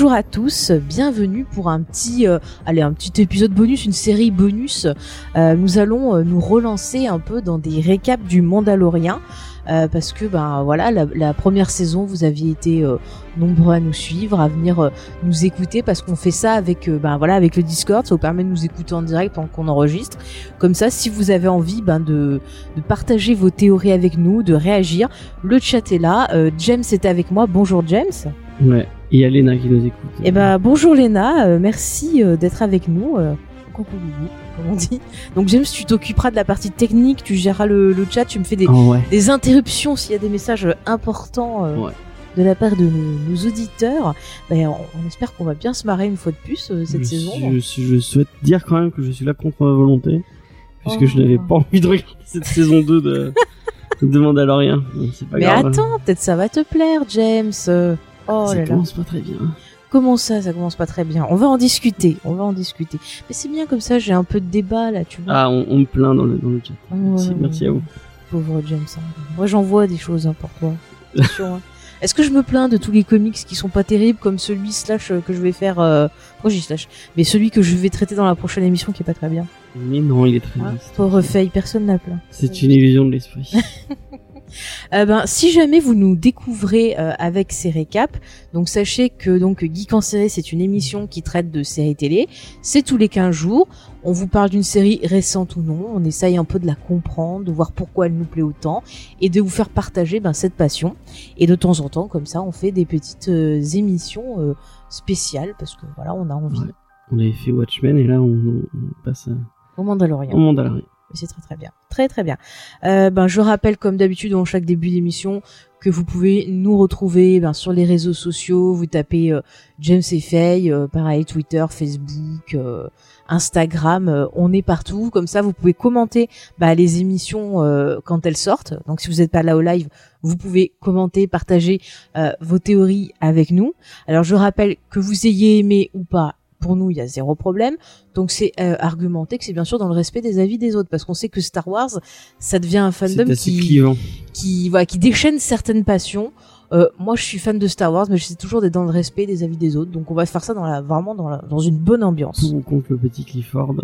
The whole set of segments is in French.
Bonjour à tous, bienvenue pour un petit, euh, allez, un petit épisode bonus, une série bonus. Euh, nous allons euh, nous relancer un peu dans des récaps du Mandalorien. euh, parce que ben voilà la, première saison vous aviez été nombreux à nous suivre à venir nous écouter parce qu'on fait ça avec ben voilà avec le Discord ça vous permet de nous écouter en direct pendant qu'on enregistre comme ça si vous avez envie ben de, partager vos théories avec nous de réagir le chat est là James est avec moi bonjour James. Et il y a Léna qui nous écoute. eh ben bonjour Léna, euh, merci euh, d'être avec nous. euh, comme on dit. Donc James, tu t'occuperas de la partie technique, tu géreras le, le chat, tu me fais des, Ah ouais. des interruptions s'il y a des messages euh, importants Ouais. de la part de nos, nos auditeurs. Ben, on, on espère qu'on va bien se marrer une fois de plus cette je, saison. Je, souhaite dire quand même que je suis là contre ma volonté. Puisque Oh. je n'avais pas envie de regarder cette saison 2 de, de Mandalorian. Pas Mais grave. attends, peut-être ça va te plaire, James. Oh ça là là. commence pas très bien. Comment ça, ça commence pas très bien? On va en discuter, on va en discuter. Mais c'est bien comme ça, j'ai un peu de débat là, tu vois. Ah, on, on me plaint dans le, dans le chat. Merci, merci à vous. Pauvre James. hein. Moi, j'en vois des choses hein, pour toi. Attention, hein. Est-ce que je me plains de tous les comics qui sont pas terribles, comme celui slash euh, que je vais faire euh... Slash? Mais celui que je vais traiter dans la prochaine émission qui est pas très bien. Mais non, il est très bien. Pauvre Faye, personne n'a plaint. C'est une illusion de l'esprit. Euh, ben, si jamais vous nous découvrez euh, avec ces récaps, donc sachez que donc Geek en série, c'est une émission qui traite de séries télé. C'est tous les 15 jours. On vous parle d'une série récente ou non. On essaye un peu de la comprendre, de voir pourquoi elle nous plaît autant et de vous faire partager ben, cette passion. Et de temps en temps, comme ça, on fait des petites euh, émissions euh, spéciales parce que voilà, on a envie. Ouais. On avait fait Watchmen et là on, on passe à- Au Mandalorian. au Mandalorian. Mais C'est très très bien. Très très bien. Euh, ben, je rappelle comme d'habitude dans chaque début d'émission que vous pouvez nous retrouver ben, sur les réseaux sociaux. Vous tapez euh, James et Faye, euh, pareil, Twitter, Facebook, euh, Instagram, on est partout. Comme ça, vous pouvez commenter bah, les émissions quand elles sortent. Donc si vous n'êtes pas là au live, vous pouvez commenter, partager vos théories avec nous. Alors je rappelle que vous ayez aimé ou pas. Pour nous, il y a zéro problème. Donc c'est euh, argumenté que c'est bien sûr dans le respect des avis des autres, parce qu'on sait que Star Wars, ça devient un fandom qui, qui, voilà, qui déchaîne certaines passions. Euh, moi, je suis fan de Star Wars, mais j'essaie toujours d'être dans le respect des avis des autres. Donc on va faire ça dans la, vraiment dans, la, dans une bonne ambiance. Pour ou contre le petit Clifford.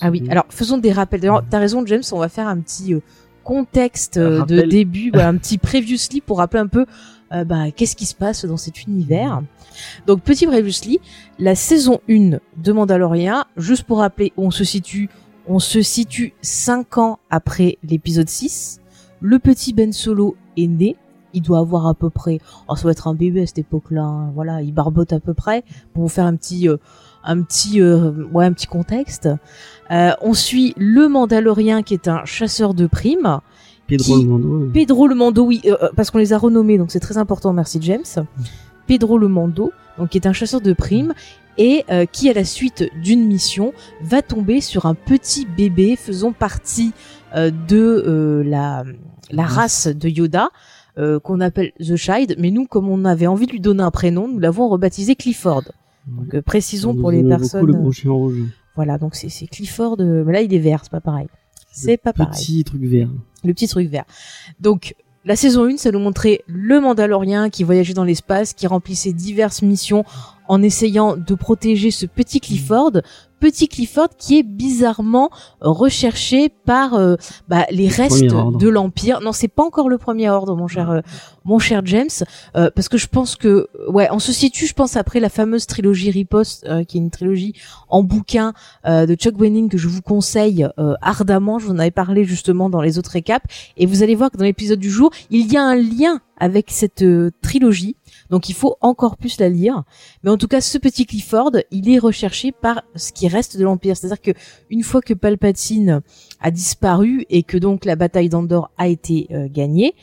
Ah oui, alors faisons des rappels. D'ailleurs, t'as raison, James, on va faire un petit euh, contexte euh, de début, voilà, un petit previously pour rappeler un peu euh, bah, qu'est-ce qui se passe dans cet univers? Donc, petit previously, la saison 1 de Mandalorian, juste pour rappeler où on se situe, on se situe 5 ans après l'épisode 6. Le petit Ben Solo est né. Il doit avoir à peu près, oh, ça doit être un bébé à cette époque-là. hein. Voilà, il barbote à peu près pour vous faire un petit, euh, un petit, euh, ouais, un petit contexte. On suit le Mandalorien qui est un chasseur de primes. Pedro qui- le Mando. euh, Pedro le Mando, oui, euh, euh, parce qu'on les a renommés, donc c'est très important, merci James. Pedro le Mando, donc qui est un chasseur de primes et euh, qui, à la suite d'une mission, va tomber sur un petit bébé faisant partie euh, de la, la race de Yoda. qu'on appelle The Child, mais nous, comme on avait envie de lui donner un prénom, nous l'avons rebaptisé Clifford. Donc, euh, précisons pour les personnes. Le rouge. Voilà, donc c'est Clifford. mais là, il est vert, c'est pas pareil. C'est pas pareil. Petit truc vert. Le petit truc vert. Donc, la saison 1, ça nous montrait le Mandalorien qui voyageait dans l'espace, qui remplissait diverses missions en essayant de protéger ce petit Clifford. Petit Clifford qui est bizarrement recherché par euh, bah, les restes de l'Empire. Non, c'est pas encore le premier ordre, mon cher, euh, mon cher James, euh, parce que je pense que, ouais, on se situe, je pense, après la fameuse trilogie Riposte, euh, qui est une trilogie en bouquin euh, de Chuck Wenning que je vous conseille euh, ardemment. Je vous en avais parlé justement dans les autres récaps, et vous allez voir que dans l'épisode du jour, il y a un lien avec cette trilogie. Donc il faut encore plus la lire. Mais en tout cas, ce petit Clifford, il est recherché par ce qui reste de l'Empire. C'est-à-dire que une fois que Palpatine a disparu et que donc la bataille d'Andorre a été euh, gagnée,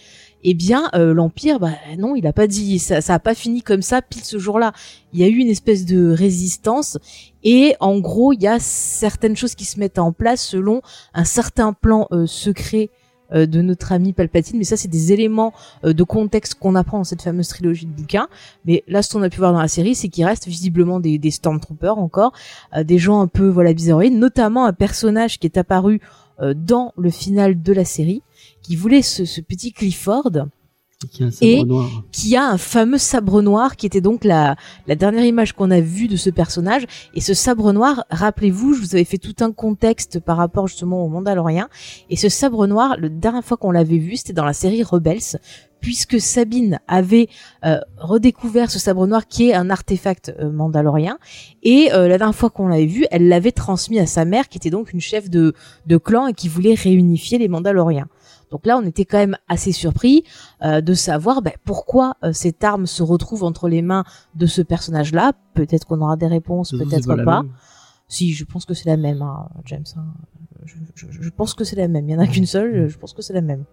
eh bien euh, l'empire bah non il a pas dit ça ça a pas fini comme ça pile ce jour-là il y a eu une espèce de résistance et en gros il y a certaines choses qui se mettent en place selon un certain plan euh, secret de notre ami Palpatine mais ça c'est des éléments euh, de contexte qu'on apprend dans cette fameuse trilogie de bouquins. Mais là ce qu'on a pu voir dans la série c'est qu'il reste visiblement des, des stormtroopers encore euh, des gens un peu voilà bizarroïdes notamment un personnage qui est apparu euh, dans le final de la série qui voulait ce petit Clifford Qui a un sabre Et- noir. qui a un fameux sabre noir qui était donc la, la dernière image qu'on a vue de ce personnage. Et ce sabre noir, rappelez-vous, je vous avais fait tout un contexte par rapport justement au Mandalorien. Et ce sabre noir, la dernière fois qu'on l'avait vu, c'était dans la série Rebels, puisque Sabine avait euh, redécouvert ce sabre noir qui est un artefact euh, mandalorien. Et euh, la dernière fois qu'on l'avait vu, elle l'avait transmis à sa mère, qui était donc une chef de, de clan et qui voulait réunifier les Mandaloriens. Donc là, on était quand même assez surpris euh, de savoir ben, pourquoi euh, cette arme se retrouve entre les mains de ce personnage-là. Peut-être qu'on aura des réponses, peut-être pas. Si, je pense que c'est la même, hein, James. hein. Je, je- je pense que c'est la même. Il y en a qu'une seule. Je pense que c'est la même.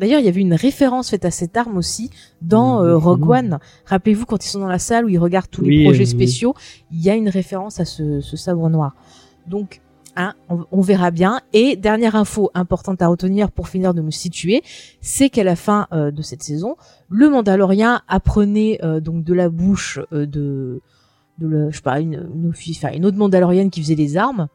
D'ailleurs, il y avait une référence faite à cette arme aussi dans Mmh, euh, Rogue. One. Rappelez-vous quand ils sont dans la salle où ils regardent tous les projets oui. spéciaux, il y a une référence à ce, ce sabre noir. Donc, hein, on, verra bien. Et dernière info importante à retenir pour finir de nous situer, c'est qu'à la fin euh, de cette saison, le Mandalorien apprenait euh, donc de la bouche euh, de de le, je sais pas une, une autre Mandalorienne qui faisait les armes.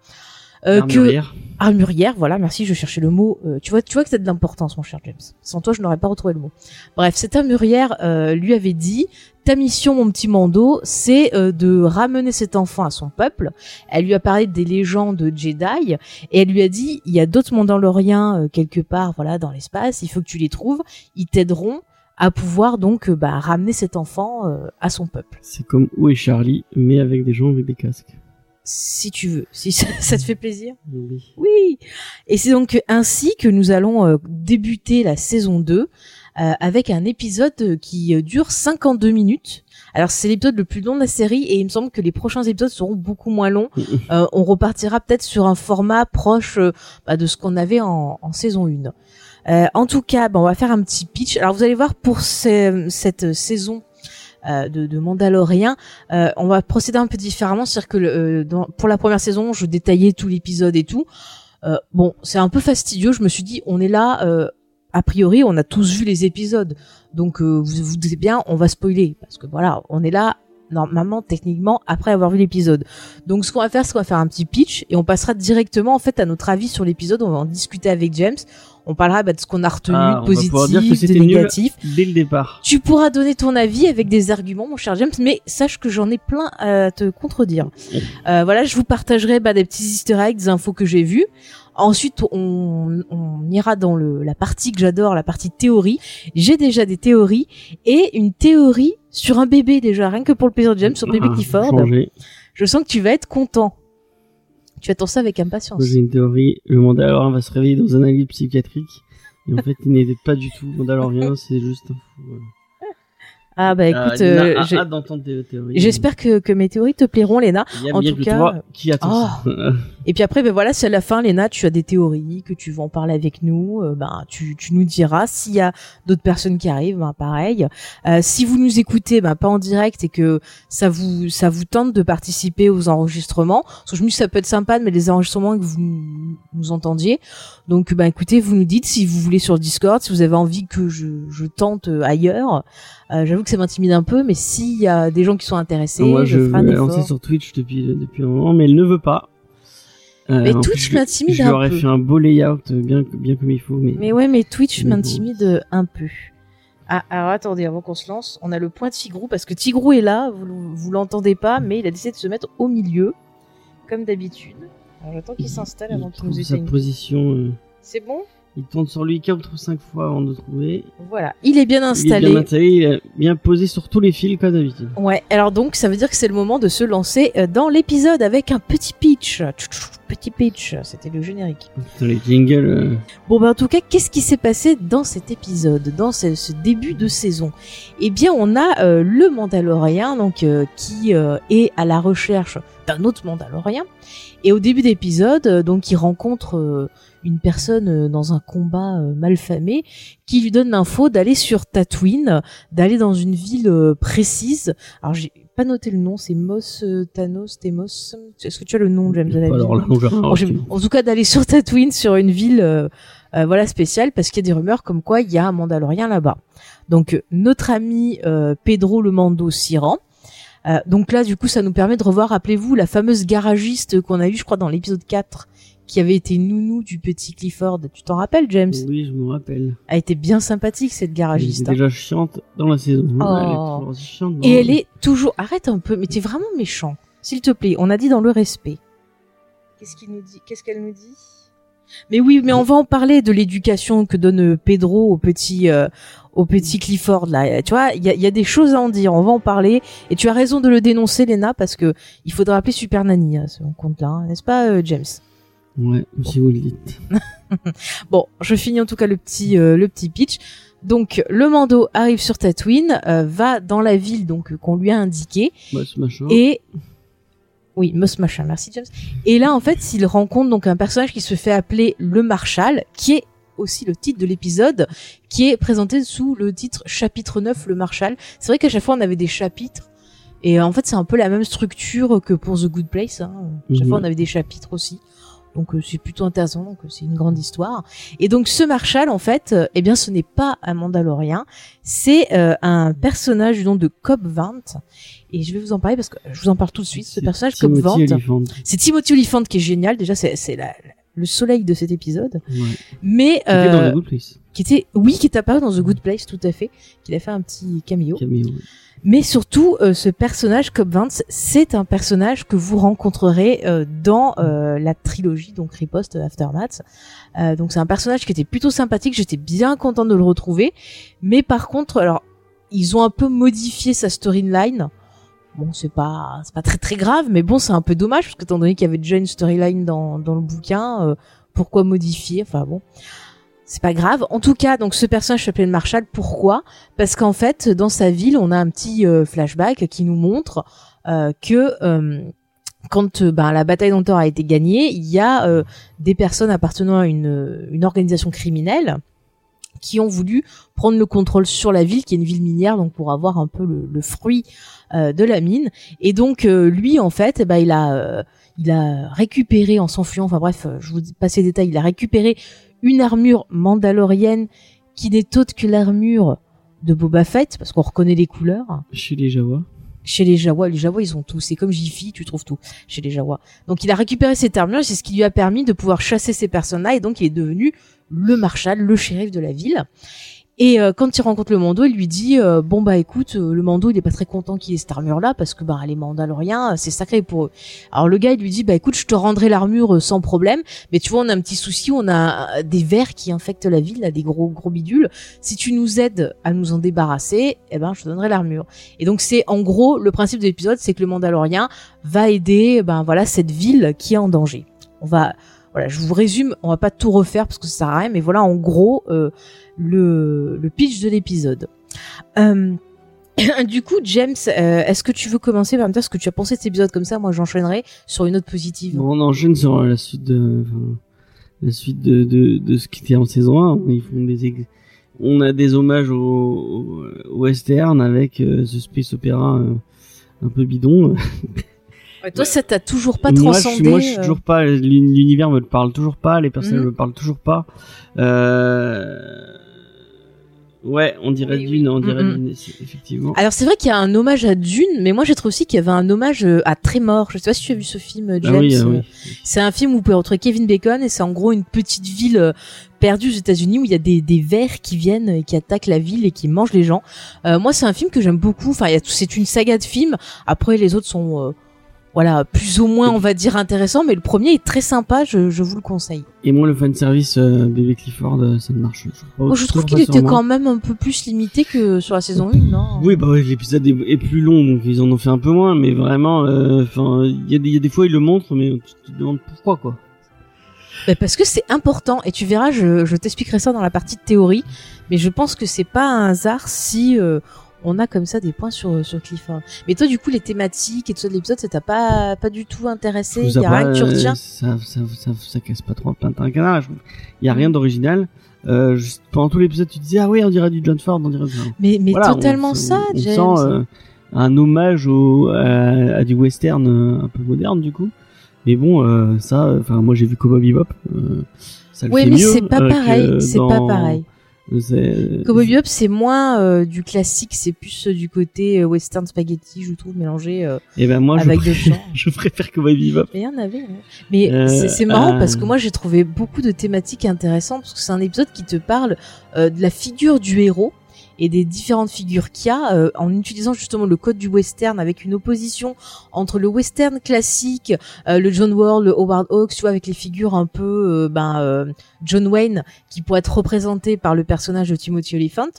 Euh, que Armurière. armurière, voilà, merci, je cherchais le mot. euh, tu vois, tu vois que c'est de l'importance, mon cher James. Sans toi, je n'aurais pas retrouvé le mot. Bref, cette armurière euh, lui avait dit ta mission, mon petit Mando, c'est euh, de ramener cet enfant à son peuple. Elle lui a parlé des légendes Jedi et elle lui a dit il y a d'autres Mandaloriens euh, quelque part, voilà, dans l'espace. Il faut que tu les trouves. Ils t'aideront à pouvoir donc euh, bah, ramener cet enfant euh, à son peuple. C'est comme Où est Charlie, mais avec des gens avec des casques. Si tu veux, si ça, ça te fait plaisir. Oui. Oui. Et c'est donc ainsi que nous allons euh, débuter la saison 2 euh, avec un épisode qui euh, dure 52 minutes. Alors c'est l'épisode le plus long de la série et il me semble que les prochains épisodes seront beaucoup moins longs. Euh, on repartira peut-être sur un format proche euh, bah, de ce qu'on avait en, en saison 1. Euh, en tout cas, bah, on va faire un petit pitch. Alors vous allez voir pour ce- cette saison euh, de, Mandalorien, euh, on va procéder un peu différemment. C'est-à-dire que euh, dans- pour la première saison, je détaillais tout l'épisode et tout. Bon, c'est un peu fastidieux. Je me suis dit, on est là. a priori, on a tous vu les épisodes, donc vous vous doutez bien, on va spoiler parce que voilà, on est là normalement techniquement après avoir vu l'épisode. Donc ce qu'on va faire, c'est qu'on va faire un petit pitch et on passera directement en fait à notre avis sur l'épisode. On va en discuter avec James. On parlera bah, de ce qu'on a retenu, Ah, de pouvoir positif, de négatif. Dès le départ. Tu pourras donner ton avis avec des arguments, mon cher James, mais sache que j'en ai plein à te contredire. Euh, voilà, je vous partagerai bah, des petits easter eggs, des infos que j'ai vues. Ensuite, on, on ira dans le, la partie que j'adore, la partie théorie. J'ai déjà des théories et une théorie sur un bébé déjà, rien que pour le plaisir de James, sur bébé Ah, Clifford. changer. Je sens que tu vas être content. Tu attends ça avec impatience. J'ai une théorie. Le Mandalorien va se réveiller dans un asile psychiatrique. Et en fait, il n'était pas du tout Mandalorien, c'est juste un fou. Ah bah Ah, écoute, euh, j'espère que, que mes théories te plairont, Léna. Il y a en tout cas- toi qui attends Ah. ça. Et puis après, ben voilà, c'est à la fin, Léna, tu as des théories, que tu veux en parler avec nous, euh, ben tu, tu nous diras. S'il y a d'autres personnes qui arrivent, ben pareil. Euh, si vous nous écoutez, ben pas en direct et que ça vous ça vous tente de participer aux enregistrements, parce que je me dis ça peut être sympa de mettre les enregistrements que vous nous, entendiez. Donc ben écoutez, vous nous dites si vous voulez sur le Discord, si vous avez envie que je, je tente euh, ailleurs. Euh, J'avoue que ça m'intimide un peu, mais s'il y a des gens qui sont intéressés, Moi, je je ferai un effort. sur Twitch depuis, depuis un moment, mais elle ne veut pas. Euh, Mais Twitch m'intimide un peu. fait un beau layout euh, bien, bien comme il faut, mais. Mais ouais, mais Twitch m'intimide un peu. Ah, alors attendez, avant qu'on se lance, on a le point de Tigrou, parce que Tigrou est là, vous, vous l'entendez pas, mais il a décidé de se mettre au milieu, comme d'habitude. Alors j'attends qu'il s'installe avant il qu'il nous sa éteigne. position. euh, C'est bon? Il tourne sur lui 4 ou 5 fois avant de trouver. Voilà, il est bien Il est installé. bien installé, il est bien posé sur tous les fils comme d'habitude. Ouais, alors donc ça veut dire que c'est le moment de se lancer euh, dans l'épisode avec un petit pitch. Petit pitch, c'était le générique. Putain, les jingles. euh, Bon ben en tout cas, qu'est-ce qui s'est passé dans cet épisode, dans ce, ce début de saison? Eh bien, on a euh, le Mandalorien donc euh, qui est à la recherche d'un autre Mandalorien et au début d'épisode, donc il rencontre une personne euh, dans un combat euh, malfamé qui lui donne l'info d'aller sur Tatooine, d'aller dans une ville euh, précise. Alors j'ai pas noté le nom, c'est Mos Thanos, Temos. Est-ce que tu as le nom, James de la Alors là, en tout cas d'aller sur Tatooine sur une ville euh, euh, voilà spéciale parce qu'il y a des rumeurs comme quoi il y a un Mandalorien là-bas. Donc notre ami euh, Pedro le Mando s'y rend. Euh, donc là du coup ça nous permet de revoir rappelez-vous la fameuse garagiste qu'on a eue je crois dans l'épisode 4 qui avait été nounou du petit Clifford. Tu t'en rappelles James? Oui, je me rappelle. Elle était bien sympathique cette Elle garagiste. était hein. déjà chiante dans la saison. Oh. Elle est toujours aussi chiante. dans- Et elle est toujours arrête un peu mais t'es vraiment méchant. S'il te plaît, on a dit dans le respect. Qu'est-ce qu'il nous dit Qu'est-ce qu'elle nous dit? Mais oui, mais on va en parler de l'éducation que donne Pedro au petit euh, au petit Clifford là. Tu vois, il y a, il y a des choses à en dire. On va en parler. Et tu as raison de le dénoncer, Lena, parce que il faudra appeler Super Nanny à ce compte-là, hein, n'est-ce pas, euh, James? Ouais, si vous le dites. Bon, je finis en tout cas le petit euh, le petit pitch. Donc le Mando arrive sur Tatooine, euh, va dans la ville donc euh, qu'on lui a indiqué Bah, machin. et oui, Mus Machin, merci James. Et là, en fait, il rencontre donc un personnage qui se fait appeler le Marshal, qui est aussi le titre de l'épisode, qui est présenté sous le titre chapitre 9, le Marshal. C'est vrai qu'à chaque fois, on avait des chapitres. Et en fait, c'est un peu la même structure que pour The Good Place. Hein. Chaque fois, on avait des chapitres aussi. Donc euh, c'est plutôt intéressant, donc euh, c'est une grande histoire. Et donc ce Marshal, en fait, euh, eh bien ce n'est pas un Mandalorien, c'est euh, un personnage du nom de Cobb Vant. Et je vais vous en parler parce que je vous en parle tout de suite. Ce personnage Cobb Timothy Vant, Olyphant. c'est Timothy Olyphant qui est génial. Déjà, c'est c'est la- le soleil de cet épisode. Ouais. Mais C'était dans euh, The Good Place. qui était, oui, qui est apparu dans The Good Place, tout à fait, qu'il a fait un petit cameo. Cameo. Mais surtout, euh, ce personnage, Cobb Vance, c'est un personnage que vous rencontrerez euh, dans euh, la trilogie, donc Riposte Aftermath. Donc c'est un personnage qui était plutôt sympathique, j'étais bien contente de le retrouver. Mais par contre, alors, ils ont un peu modifié sa storyline. Bon, c'est pas, c'est pas très très grave, mais bon, c'est un peu dommage, parce que étant donné qu'il y avait déjà une storyline dans, dans le bouquin, pourquoi modifier? Enfin bon. C'est pas grave. En tout cas, donc ce personnage s'appelait le Marshall. Pourquoi? Parce qu'en fait, dans sa ville, on a un petit euh, flashback qui nous montre euh, que euh, quand ben, la bataille d'Antor a été gagnée, il y a des personnes appartenant à une, organisation criminelle qui ont voulu prendre le contrôle sur la ville, qui est une ville minière, donc pour avoir un peu le, fruit de la mine. Et donc lui, en fait, eh ben, il a récupéré en s'enfuyant. Enfin bref, je vous passe les détails. Il a récupéré une armure mandalorienne qui n'est autre que l'armure de Boba Fett, parce qu'on reconnaît les couleurs. Chez les Jawa. Chez les Jawa, les Jawa, ils ont tout. C'est comme Jiffy, tu trouves tout chez les Jawa. Donc il a récupéré cette armure, c'est ce qui lui a permis de pouvoir chasser ces personnes-là, et donc il est devenu le marshal, le shérif de la ville. Et euh, quand il rencontre le Mando, il lui dit euh, bon bah écoute, euh, le Mando il est pas très content qu'il ait cette armure là parce que bah les Mandaloriens c'est sacré pour eux. Alors le gars il lui dit bah écoute je te rendrai l'armure sans problème, mais tu vois on a un petit souci, on a des vers qui infectent la ville, là, des gros gros bidules. Si tu nous aides à nous en débarrasser, eh ben je te donnerai l'armure. Et donc c'est en gros le principe de l'épisode, c'est que le Mandalorien va aider ben voilà cette ville qui est en danger. On va voilà, je vous résume, on va pas tout refaire parce que ça sert à rien, mais voilà en gros euh, le, le pitch de l'épisode. Euh, du coup, James, euh, est-ce que tu veux commencer par me dire ce que tu as pensé de cet épisode comme ça Moi, j'enchaînerai sur une note positive. On enchaîne sur la suite de, la suite de, de, de ce qui était en saison 1. Ils font des, on a des hommages au, au western avec euh, ce space opéra euh, un peu bidon. Ouais, toi, ça t'a toujours pas transcendé moi, je suis euh, toujours pas, l'uni- l'univers me parle toujours pas, les personnages Mhm. me parlent toujours pas. Euh... Ouais, on dirait Oui, Dune, on dirait Mhm. Dune, c'est- effectivement. Alors c'est vrai qu'il y a un hommage à Dune, mais moi j'ai trouvé aussi qu'il y avait un hommage euh, à Trémor. Je sais pas si tu as vu ce film, euh, Ah James. oui, ah euh, oui. C'est un film où vous pouvez retrouver Kevin Bacon et c'est en gros une petite ville perdue aux États-Unis où il y a des, des vers qui viennent et qui attaquent la ville et qui mangent les gens. Euh, moi, c'est un film que j'aime beaucoup. Enfin, il y a tout- c'est une saga de films. Après, les autres sont euh, voilà plus ou moins, on va dire, intéressants, mais le premier est très sympa. Je, je vous le conseille. Et moi, le fanservice euh, bébé Clifford, euh, ça ne marche. Je, pas- Moi, je trouve qu'il était quand même un peu plus limité que sur la saison 1, non? Oui, bah ouais, l'épisode est, est plus long, donc ils en ont fait un peu moins, mais vraiment, euh, il y, a des- il y a des fois ils le montrent, mais tu te demandes pourquoi, quoi. Bah, parce que c'est important et tu verras, je, je t'expliquerai ça dans la partie de théorie, mais je pense que c'est pas un hasard si euh, on a comme ça des points sur sur Clifford. Mais toi, du coup, les thématiques et tout ça de l'épisode, ça t'a pas pas du tout intéressé? Il y a rien que tu retiens? Ça, ça, ça, ça, casse pas trop plein un canard. Il y a rien d'original. Euh, pendant tout l'épisode, tu disais ah oui, on dirait du John Ford, on dirait. Mais mais totalement ça, on, James. sent euh, un hommage au à, à, du western euh, un peu moderne du coup. Mais bon, euh, ça, enfin moi j'ai vu Cowboy Bebop. Euh, ça le oui, fait mais c'est pas euh, pareil. C'est dans- pas pareil. Cowboy Bebop, c'est moins euh, du classique, c'est plus euh, du côté euh, western spaghetti, je trouve, mélangé euh, Et ben moi je, avec d'autres préfère, je préfère Cowboy Bebop. Mais il y en avait. hein. Mais Euh, c'est- c'est marrant parce que moi j'ai trouvé beaucoup de thématiques intéressantes parce que c'est un épisode qui te parle euh, de la figure du héros et des différentes figures qu'il y a euh, en utilisant justement le code du western avec une opposition entre le western classique, euh, le John Ward, le Howard Hawks, tu vois, avec les figures un peu euh, ben euh, John Wayne qui pourrait être représenté par le personnage de Timothy Olyphant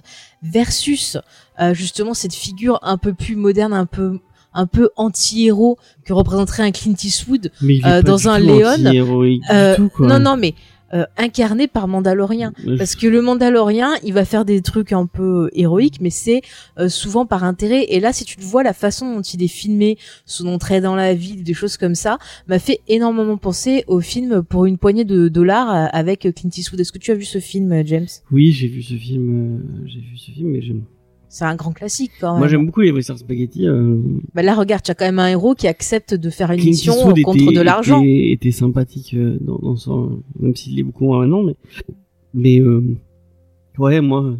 versus euh, justement cette figure un peu plus moderne, un peu un peu anti-héros que représenterait un Clint Eastwood Mais il est Euh, pas dans du un Léon, euh, non, non, mais euh, incarné par je- Parce que le Mandalorien, il va faire des trucs un peu héroïques, mais c'est euh, souvent par intérêt. Et là, si tu le vois, la façon dont il est filmé, son entrée dans la ville, des choses comme ça, m'a fait énormément penser au film pour une poignée de dollars euh, avec Clint Eastwood. Est-ce que tu as vu ce film, euh, James? Oui, j'ai vu ce film. euh, j'ai vu ce film, mais j'aime. C'est un grand classique quand même. Moi, j'aime beaucoup les western spaghetti. Euh, Bah là, regarde, tu as quand même un héros qui accepte de faire une Clint mission Eastwood contre était- de l'argent. Était, était sympathique euh, dans, dans son, même s'il est beaucoup moins maintenant, mais mais euh, ouais, moi, euh,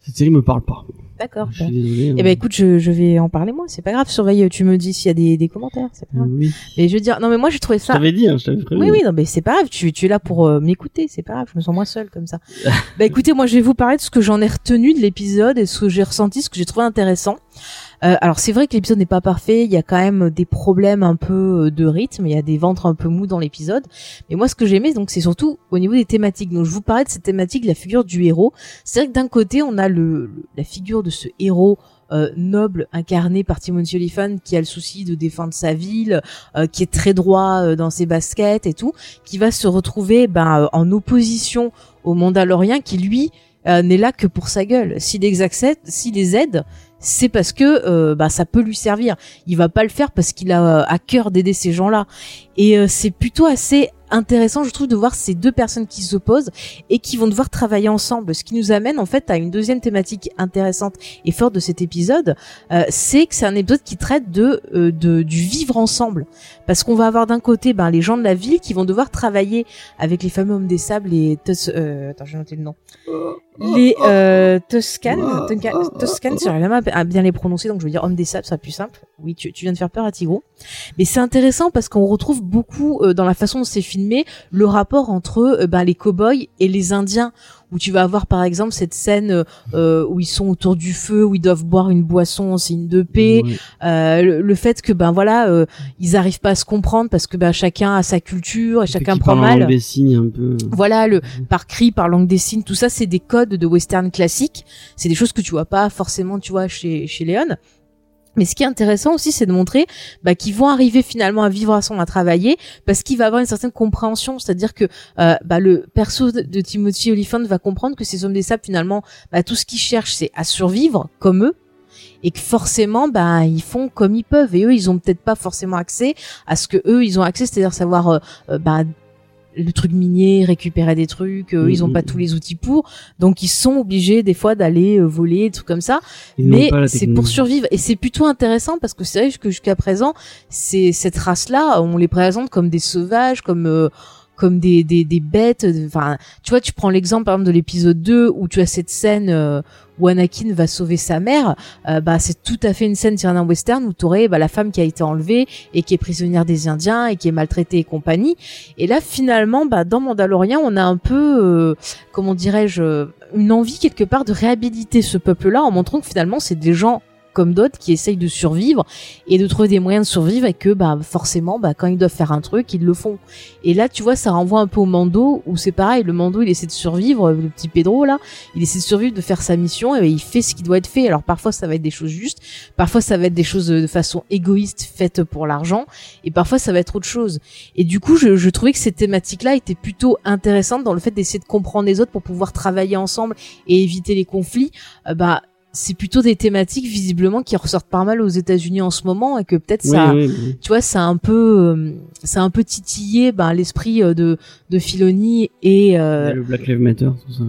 cette série me parle pas. D'accord. Je suis désolé. Eh ben écoute, je, je vais en parler moi. C'est pas grave. Surveille. Tu me dis s'il y a des, des commentaires. C'est pas grave. oui. Et je veux dire, non mais moi j'ai trouvé Je ça. t'avais dit, hein, je t'avais prévenu. Oui, oui, non, mais c'est pas grave. Tu, tu es là pour euh, m'écouter. C'est pas grave. Je me sens moins seule comme ça. bah écoutez, moi je vais vous parler de ce que j'en ai retenu de l'épisode et ce que j'ai ressenti, ce que j'ai trouvé intéressant. Euh, alors c'est vrai que l'épisode n'est pas parfait. Il y a quand même des problèmes un peu euh, de rythme. Il y a des ventres un peu mous dans l'épisode. Mais moi ce que j'aimais donc c'est surtout au niveau des thématiques. Donc je vous parlais de cette thématique, la figure du héros. C'est vrai que d'un côté on a le, la figure de ce héros euh, noble incarné par Timothy Olyphant qui a le souci de défendre sa ville, euh, qui est très droit euh, dans ses baskets et tout, qui va se retrouver ben, euh, en opposition au Mandalorien qui lui euh, n'est là que pour sa gueule. S'il les accepte, s'il les aide, c'est parce que euh, bah, ça peut lui servir. Il va pas le faire parce qu'il a euh, à cœur d'aider ces gens-là. Et euh, c'est plutôt assez intéressant, je trouve, de voir ces deux personnes qui s'opposent et qui vont devoir travailler ensemble. Ce qui nous amène en fait à une deuxième thématique intéressante et forte de cet épisode, euh, c'est que c'est un épisode qui traite de, euh, de du vivre ensemble. Parce qu'on va avoir d'un côté ben, les gens de la ville qui vont devoir travailler avec les fameux hommes des sables, les Tus, euh, attends, j'ai noté le nom. Les euh, Tuscan, Tuscan, j'arrive jamais à bien les prononcer, donc je vais dire hommes des sables, ça sera plus simple. Oui, tu, tu viens de faire peur à Tigo. Mais c'est intéressant parce qu'on retrouve beaucoup euh, dans la façon dont c'est filmé le rapport entre euh, ben, les cow-boys et les Indiens, où tu vas avoir par exemple cette scène euh, où ils sont autour du feu, où ils doivent boire une boisson en signe de paix, euh, le, le fait que ben voilà, euh, ils arrivent pas à se comprendre parce que ben chacun a sa culture et chacun prend en langue mal. des signes un peu. Voilà, le par cri, par langue des signes, tout ça, c'est des codes de western classique. C'est des choses que tu vois pas forcément, tu vois, chez chez Léon. Mais ce qui est intéressant aussi, c'est de montrer bah, qu'ils vont arriver finalement à vivre ensemble, à travailler, parce qu'il va avoir une certaine compréhension. C'est-à-dire que euh, bah, le perso de, Timothy Olyphant va comprendre que ces hommes des sables, finalement, bah, tout ce qu'ils cherchent, c'est à survivre comme eux, et que forcément, bah, ils font comme ils peuvent. Et eux, ils ont peut-être pas forcément accès à ce que eux, ils ont accès, c'est-à-dire savoir euh, euh, bah, le truc minier, récupérer des trucs, euh, ils ont Mhm. pas tous les outils pour, donc ils sont obligés des fois d'aller euh, voler, des trucs comme ça. Ils Mais c'est pour survivre et c'est plutôt intéressant parce que c'est vrai que jusqu'à présent, c'est cette race-là, on les présente comme des sauvages, comme euh, comme des, des, des bêtes. Enfin, tu vois, tu prends l'exemple par exemple de l'épisode 2 où tu as cette scène euh, où Anakin va sauver sa mère. euh, bah, c'est tout à fait une scène tirée d'un western où t'aurais bah, la femme qui a été enlevée et qui est prisonnière des Indiens et qui est maltraitée et compagnie. Et là, finalement, bah, dans Mandalorian, on a un peu, euh, comment dirais-je, une envie quelque part de réhabiliter ce peuple-là en montrant que finalement, c'est des gens comme d'autres qui essayent de survivre et de trouver des moyens de survivre et que bah forcément bah quand ils doivent faire un truc ils le font. Et là tu vois ça renvoie un peu au Mando où c'est pareil le Mando il essaie de survivre le petit Pedro là il essaie de survivre de faire sa mission et il fait ce qui doit être fait. Alors parfois ça va être des choses justes parfois ça va être des choses de façon égoïste faites pour l'argent et parfois ça va être autre chose. Et du coup je, je trouvais que ces thématiques là étaient plutôt intéressantes dans le fait d'essayer de comprendre les autres pour pouvoir travailler ensemble et éviter les conflits. Euh, bah c'est plutôt des thématiques visiblement qui ressortent pas mal aux États-Unis en ce moment et que peut-être Oui, ça, oui, oui. tu vois, ça a un peu, euh, ça a un peu titillé ben, l'esprit euh, de de Filoni et euh, le Black Lives Matter, tout ça.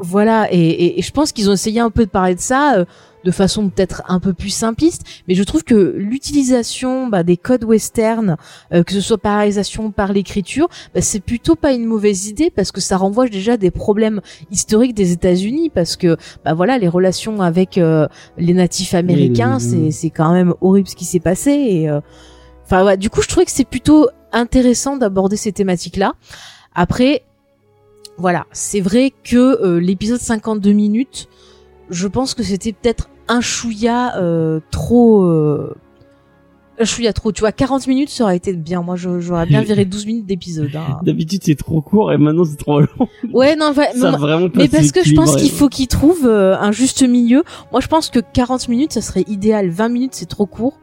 voilà. Et, et, et je pense qu'ils ont essayé un peu de parler de ça euh, de façon peut-être un peu plus simpliste, mais je trouve que l'utilisation bah, des codes western, euh, que ce soit par réalisation, par l'écriture, bah, c'est plutôt pas une mauvaise idée parce que ça renvoie déjà des problèmes historiques des États-Unis parce que bah voilà les relations avec euh, les natifs américains, oui. c'est c'est quand même horrible ce qui s'est passé et euh, enfin ouais, du coup je trouvais que c'est plutôt intéressant d'aborder ces thématiques-là. Après voilà, c'est vrai que euh, l'épisode 52 minutes, je pense que c'était peut-être un chouïa euh, trop euh, un chouïa trop, tu vois, 40 minutes ça aurait été bien. Moi j'aurais bien viré 12 minutes d'épisode hein. D'habitude, c'est trop court et maintenant, c'est trop long. Ouais, non, va- Ça mais- vraiment mais parce que je pense qu'il faut qu'ils trouvent euh, un juste milieu. Moi, je pense que 40 minutes, ça serait idéal. 20 minutes, c'est trop court.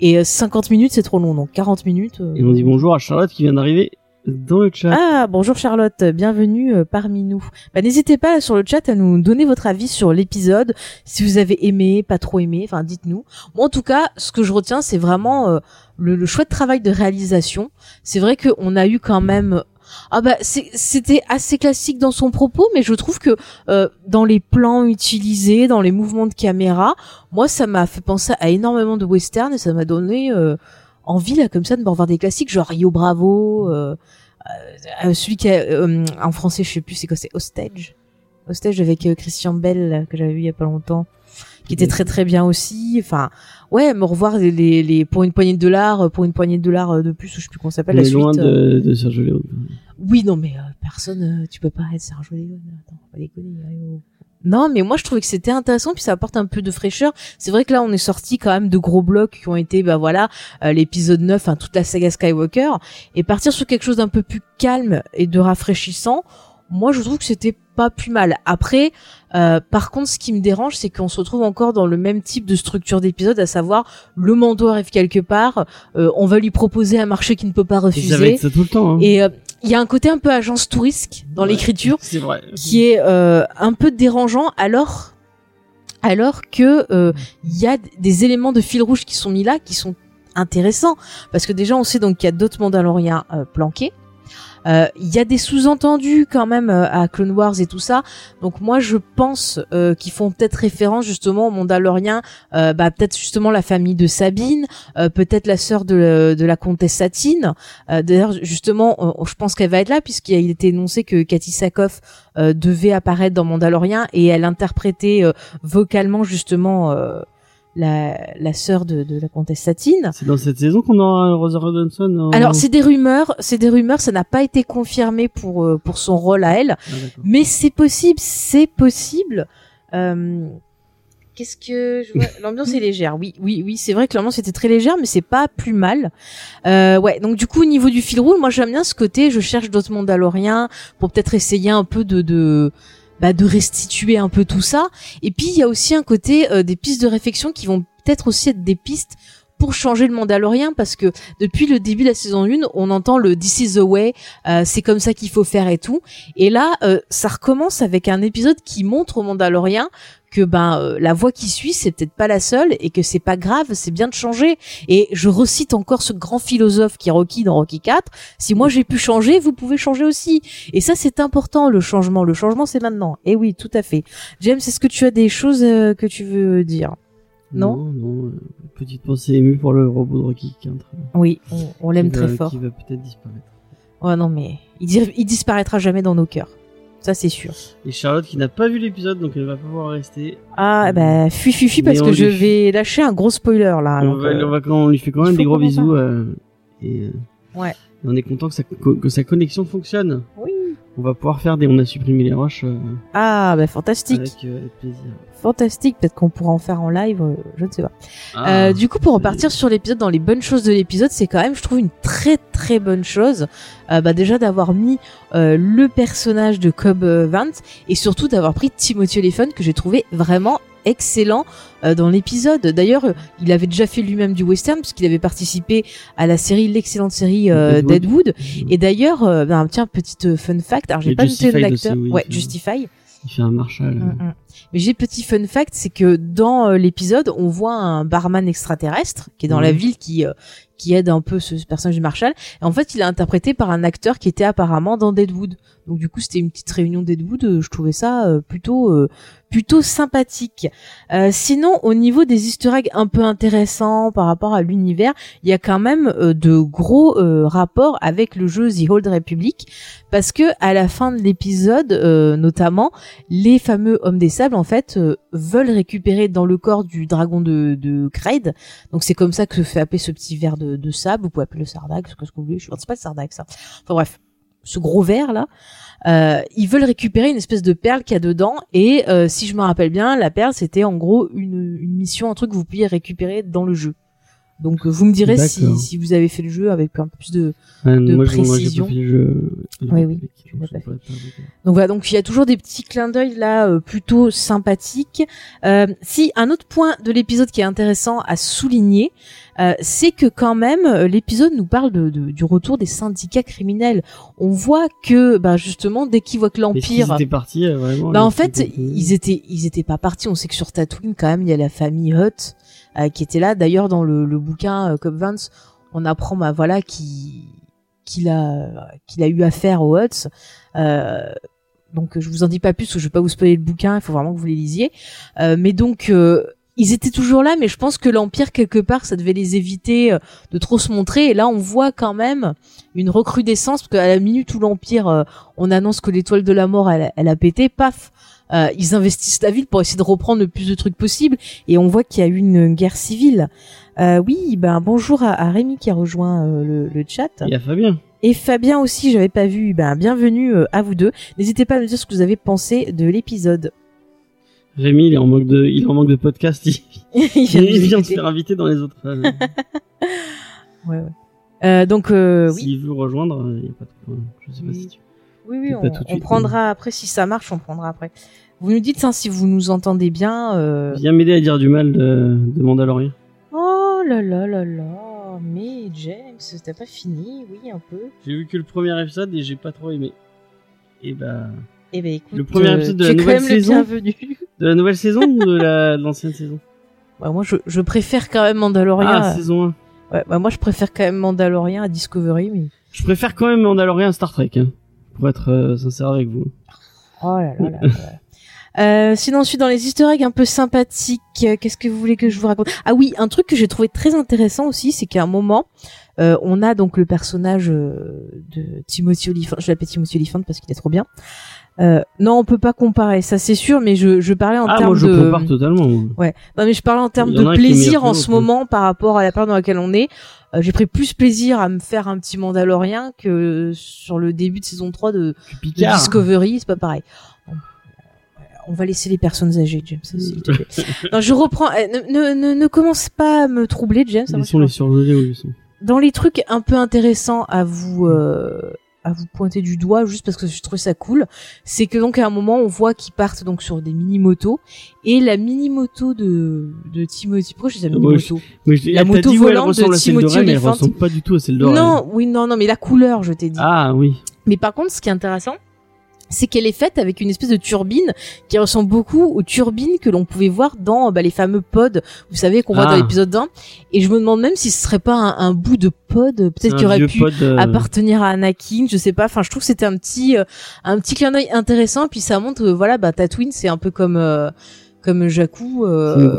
Et euh, 50 minutes, c'est trop long. Donc 40 minutes. euh, Et on dit bonjour à Charlotte qui vient d'arriver dans le chat. Ah, bonjour Charlotte, bienvenue euh, parmi nous. Bah, n'hésitez pas sur le chat à nous donner votre avis sur l'épisode, si vous avez aimé, pas trop aimé, enfin dites-nous. Moi en tout cas, ce que je retiens, c'est vraiment euh, le, le chouette travail de réalisation. C'est vrai qu'on a eu quand même... Ah bah c'était assez classique dans son propos, mais je trouve que euh, dans les plans utilisés, dans les mouvements de caméra, moi ça m'a fait penser à énormément de western et ça m'a donné euh, envie là comme ça de me revoir des classiques genre Rio Bravo, euh, euh, celui qui a, euh, en français, je sais plus c'est quoi, c'est Hostage. Hostage avec euh, Christian Bell que j'avais vu il y a pas longtemps, qui était très très bien aussi. Enfin, ouais, me revoir les, les, les- pour une poignée de dollars, euh, pour une poignée de dollars euh, de plus, ou je sais plus comment ça On s'appelle la suite. loin euh. de, de Sergio Leone. Oui, non, mais euh, personne, tu peux pas être Sergio Leone. Attends, faut pas déconner. Non, mais moi je trouvais que c'était intéressant puis ça apporte un peu de fraîcheur. C'est vrai que là on est sorti quand même de gros blocs qui ont été bah voilà, euh, l'épisode 9, enfin toute la saga Skywalker et partir sur quelque chose d'un peu plus calme et de rafraîchissant. Moi je trouve que c'était pas plus mal. Après euh, par contre ce qui me dérange c'est qu'on se retrouve encore dans le même type de structure d'épisode à savoir le Mando arrive quelque part, euh, on va lui proposer un marché qu'il ne peut pas Et ça va refuser être ça tout le temps. Hein. et euh, il y a un côté un peu agence touristique dans Ouais. l'écriture C'est vrai. qui est euh, un peu dérangeant alors alors que euh, il y a des éléments de fil rouge qui sont mis là qui sont intéressants parce que déjà on sait donc qu'il y a d'autres Mandaloriens euh, planqués Euh, il y a des sous-entendus quand même euh, à Clone Wars et tout ça. Donc moi je pense euh, qu'ils font peut-être référence justement aux Mandaloriens, euh, bah peut-être justement la famille de Sabine, euh, peut-être la sœur de, de la comtesse Satine. Euh, D'ailleurs justement, euh, je pense qu'elle va être là puisqu'il été énoncé que Cathy Sakoff euh, devait apparaître dans Mandalorian et elle interprétait euh, vocalement justement euh, la, la sœur de, de la comtesse Satine. C'est dans cette saison qu'on aura Rosa Rodinson. en- Alors c'est des rumeurs, c'est des rumeurs, ça n'a pas été confirmé pour euh, pour son rôle à elle, Ah, mais c'est possible, c'est possible. Euh, Qu'est-ce que je vois? L'ambiance est légère. Oui, oui, oui. C'est vrai que l'ambiance était très légère, mais c'est pas plus mal. Euh, ouais. Donc du coup, au niveau du fil rouge, moi j'aime bien ce côté. Je cherche d'autres Mandaloriens pour peut-être essayer un peu de de bah, de restituer un peu tout ça. Et puis il y a aussi un côté euh, des pistes de réflexion qui vont peut-être aussi être des pistes pour changer le Mandalorien parce que depuis le début de la saison 1, on entend le This is the way, euh, c'est comme ça qu'il faut faire et tout. Et là, euh, ça recommence avec un épisode qui montre au Mandalorien que ben euh, la voie qui suit c'est peut-être pas la seule et que c'est pas grave, c'est bien de changer. Et je recite encore ce grand philosophe qui est Rocky dans Rocky 4, si moi j'ai pu changer, vous pouvez changer aussi. Et ça c'est important le changement, le changement c'est maintenant. Et oui, tout à fait. James, est-ce que tu as des choses euh, que tu veux dire? Non? Non, non. euh, petite pensée émue pour le robot de Rocky 4. Oui, on, on l'aime très va- fort. Qui va peut-être disparaître. Oh non mais il, il disparaîtra jamais dans nos cœurs. Ça c'est sûr. Et Charlotte qui n'a pas vu l'épisode, donc elle va pouvoir rester. Ah bah fui fui fui parce que je vais lâcher un gros spoiler là. on, donc, va, euh, on, va- on lui fait quand même des gros bisous. euh, et, euh, Ouais. et on est content que sa, que sa connexion fonctionne. Oui. On va pouvoir faire des. On a supprimé les roches euh, Ah bah fantastique. avec euh, plaisir. Fantastique, peut-être qu'on pourra en faire en live, euh, je ne sais pas. Ah, Euh, du coup, pour repartir sur l'épisode, dans les bonnes choses de l'épisode, c'est quand même, je trouve, une très très bonne chose. Euh, bah déjà d'avoir mis euh, le personnage de Cobb Vance et surtout d'avoir pris Timothy Olyphant que j'ai trouvé vraiment excellent euh, dans l'épisode. D'ailleurs, euh, il avait déjà fait lui-même du western puisqu'il avait participé à la série, l'excellente série euh, Deadwood. Deadwood. Et d'ailleurs, ben, tiens, petite fun fact, alors j'ai pas noté l'acteur. oui, ouais, Justify. Il fait un Marshall. Mm, mm. Mais j'ai petit fun fact, c'est que dans euh, l'épisode, on voit un barman extraterrestre qui est dans la ville qui euh, qui aide un peu ce, personnage de Marshall. Et en fait, il est interprété par un acteur qui était apparemment dans Deadwood. Donc du coup, c'était une petite réunion Deadwood. euh, Je trouvais ça euh, plutôt euh, plutôt sympathique. Euh, sinon, au niveau des Easter eggs un peu intéressants par rapport à l'univers, il y a quand même euh, de gros rapports avec le jeu The Old Republic parce que à la fin de l'épisode, notamment, les fameux hommes des sables en fait veulent récupérer dans le corps du dragon de, de Kraid. Donc c'est comme ça que se fait appeler ce petit verre de, de sable. Vous pouvez appeler le sardag, ce que vous voulez. Je pense pas le sardag ça. Enfin bref, ce gros verre là. Euh, ils veulent récupérer une espèce de perle qu'il y a dedans et euh, si je me rappelle bien, la perle c'était en gros une, une mission, un truc que vous pouviez récupérer dans le jeu. Donc euh, vous me direz si, vous avez fait le jeu avec un peu plus de, Ouais, de moi, je- moi, j'ai précision. pas fait le jeu. le Oui, oui, je pas. Donc voilà, donc il y a toujours des petits clins d'œil là euh, plutôt sympathiques. Euh, si un autre point de l'épisode qui est intéressant à souligner, euh, c'est que quand même l'épisode nous parle de, de- du retour des syndicats criminels. On voit que bah justement dès qu'ils voient que Est-ce qu'ils l'empire étaient partis vraiment bah en fait, ils étaient ils étaient pas partis. On sait que sur Tatooine quand même, il y a la famille Hutt qui était là. D'ailleurs, dans le, le bouquin euh, Cobb Vance, on apprend bah voilà qui qu'il a qu'il a eu affaire aux Hutts. Euh, donc je vous en dis pas plus, parce que je vais pas vous spoiler le bouquin. Il faut vraiment que vous les lisiez. Euh, mais donc euh, ils étaient toujours là, mais je pense que l'Empire, quelque part, ça devait les éviter euh, de trop se montrer. Et là, on voit quand même une recrudescence, parce qu'à la minute où l'Empire, euh, on annonce que l'étoile de la mort, elle, elle a pété, paf, euh, ils investissent la ville pour essayer de reprendre le plus de trucs possible. Et on voit qu'il y a eu une guerre civile. Euh, oui, ben bonjour à, à Rémi qui a rejoint euh, le, le chat. Il y a Fabien. Et Fabien aussi, j'avais pas vu. Ben bienvenue à vous deux. N'hésitez pas à me dire ce que vous avez pensé de l'épisode. Rémi, il est en manque de, il est en manque de podcast. Il, il vient de il nous vient de se faire inviter dans les autres. Ouais, ouais. Donc oui. S'il veut rejoindre, il n'y a pas de problème. Je sais pas si tu. Oui, oui, on, prendra après si ça marche, on prendra après. Vous nous dites hein, si vous nous entendez bien. euh, Viens m'aider à dire du mal de, de Mandalorian. Oh là là là là, mais James, t'as pas fini, oui un peu. J'ai vu que le premier épisode et j'ai pas trop aimé. Et bah, Eh ben écoute, Le premier euh, épisode de la nouvelle saison de la nouvelle saison ou de la de l'ancienne saison? Ouais, moi je, je préfère quand même Mandalorian. Ah, à- saison 1. Ouais, bah, moi je préfère quand même Mandalorian à Discovery, mais. Je préfère quand même Mandalorian à Star Trek, hein, pour être euh, sincère avec vous. Oh là là là. là. Euh, sinon, suis dans les easter eggs un peu sympathiques. Euh, Qu'est-ce que vous voulez que je vous raconte? Ah oui, un truc que j'ai trouvé très intéressant aussi, c'est qu'à un moment, euh, on a donc le personnage euh, de Timothy Olyphant. Je l'appelle Timothy Olyphant parce qu'il est trop bien. Euh, non, on peut pas comparer, ça c'est sûr, mais je, je parlais en ah, termes moi je de. compare totalement. Ouais. Non, mais je parlais en termes de plaisir en ce moment par rapport à la période dans laquelle on est. Euh, j'ai pris plus plaisir à me faire un petit Mandalorien que sur le début de saison 3 de. Discovery, c'est pas pareil. Euh, On va laisser les personnes âgées, James, s'il te plaît. non, je reprends. euh, Ne, ne, commence pas à me troubler, James. ça va, Laissons les surgelés où ils sont. dans les trucs un peu intéressants à vous euh, à vous pointer du doigt juste parce que je trouve ça cool. C'est que donc à un moment on voit qu'ils partent donc sur des mini motos et la mini moto de de Timothy pourquoi je dis la mini moto je- La moto volante de Timothy elle ressemble pas du tout à celle de non oui non non mais la couleur je t'ai dit. Ah oui. mais par contre ce qui est intéressant c'est qu'elle est faite avec une espèce de turbine qui ressemble beaucoup aux turbines que l'on pouvait voir dans bah, les fameux pods, vous savez, qu'on voit Ah. dans l'épisode 1. Et je me demande même si ce serait pas un, un bout de pod, peut-être C'est qu'il un aurait pu pod, euh, appartenir à Anakin, je sais pas. Enfin, je trouve que c'était un petit, euh, un petit clin d'œil intéressant. Puis ça montre, voilà, bah Tatooine, c'est un peu comme. euh, comme Jakku, euh,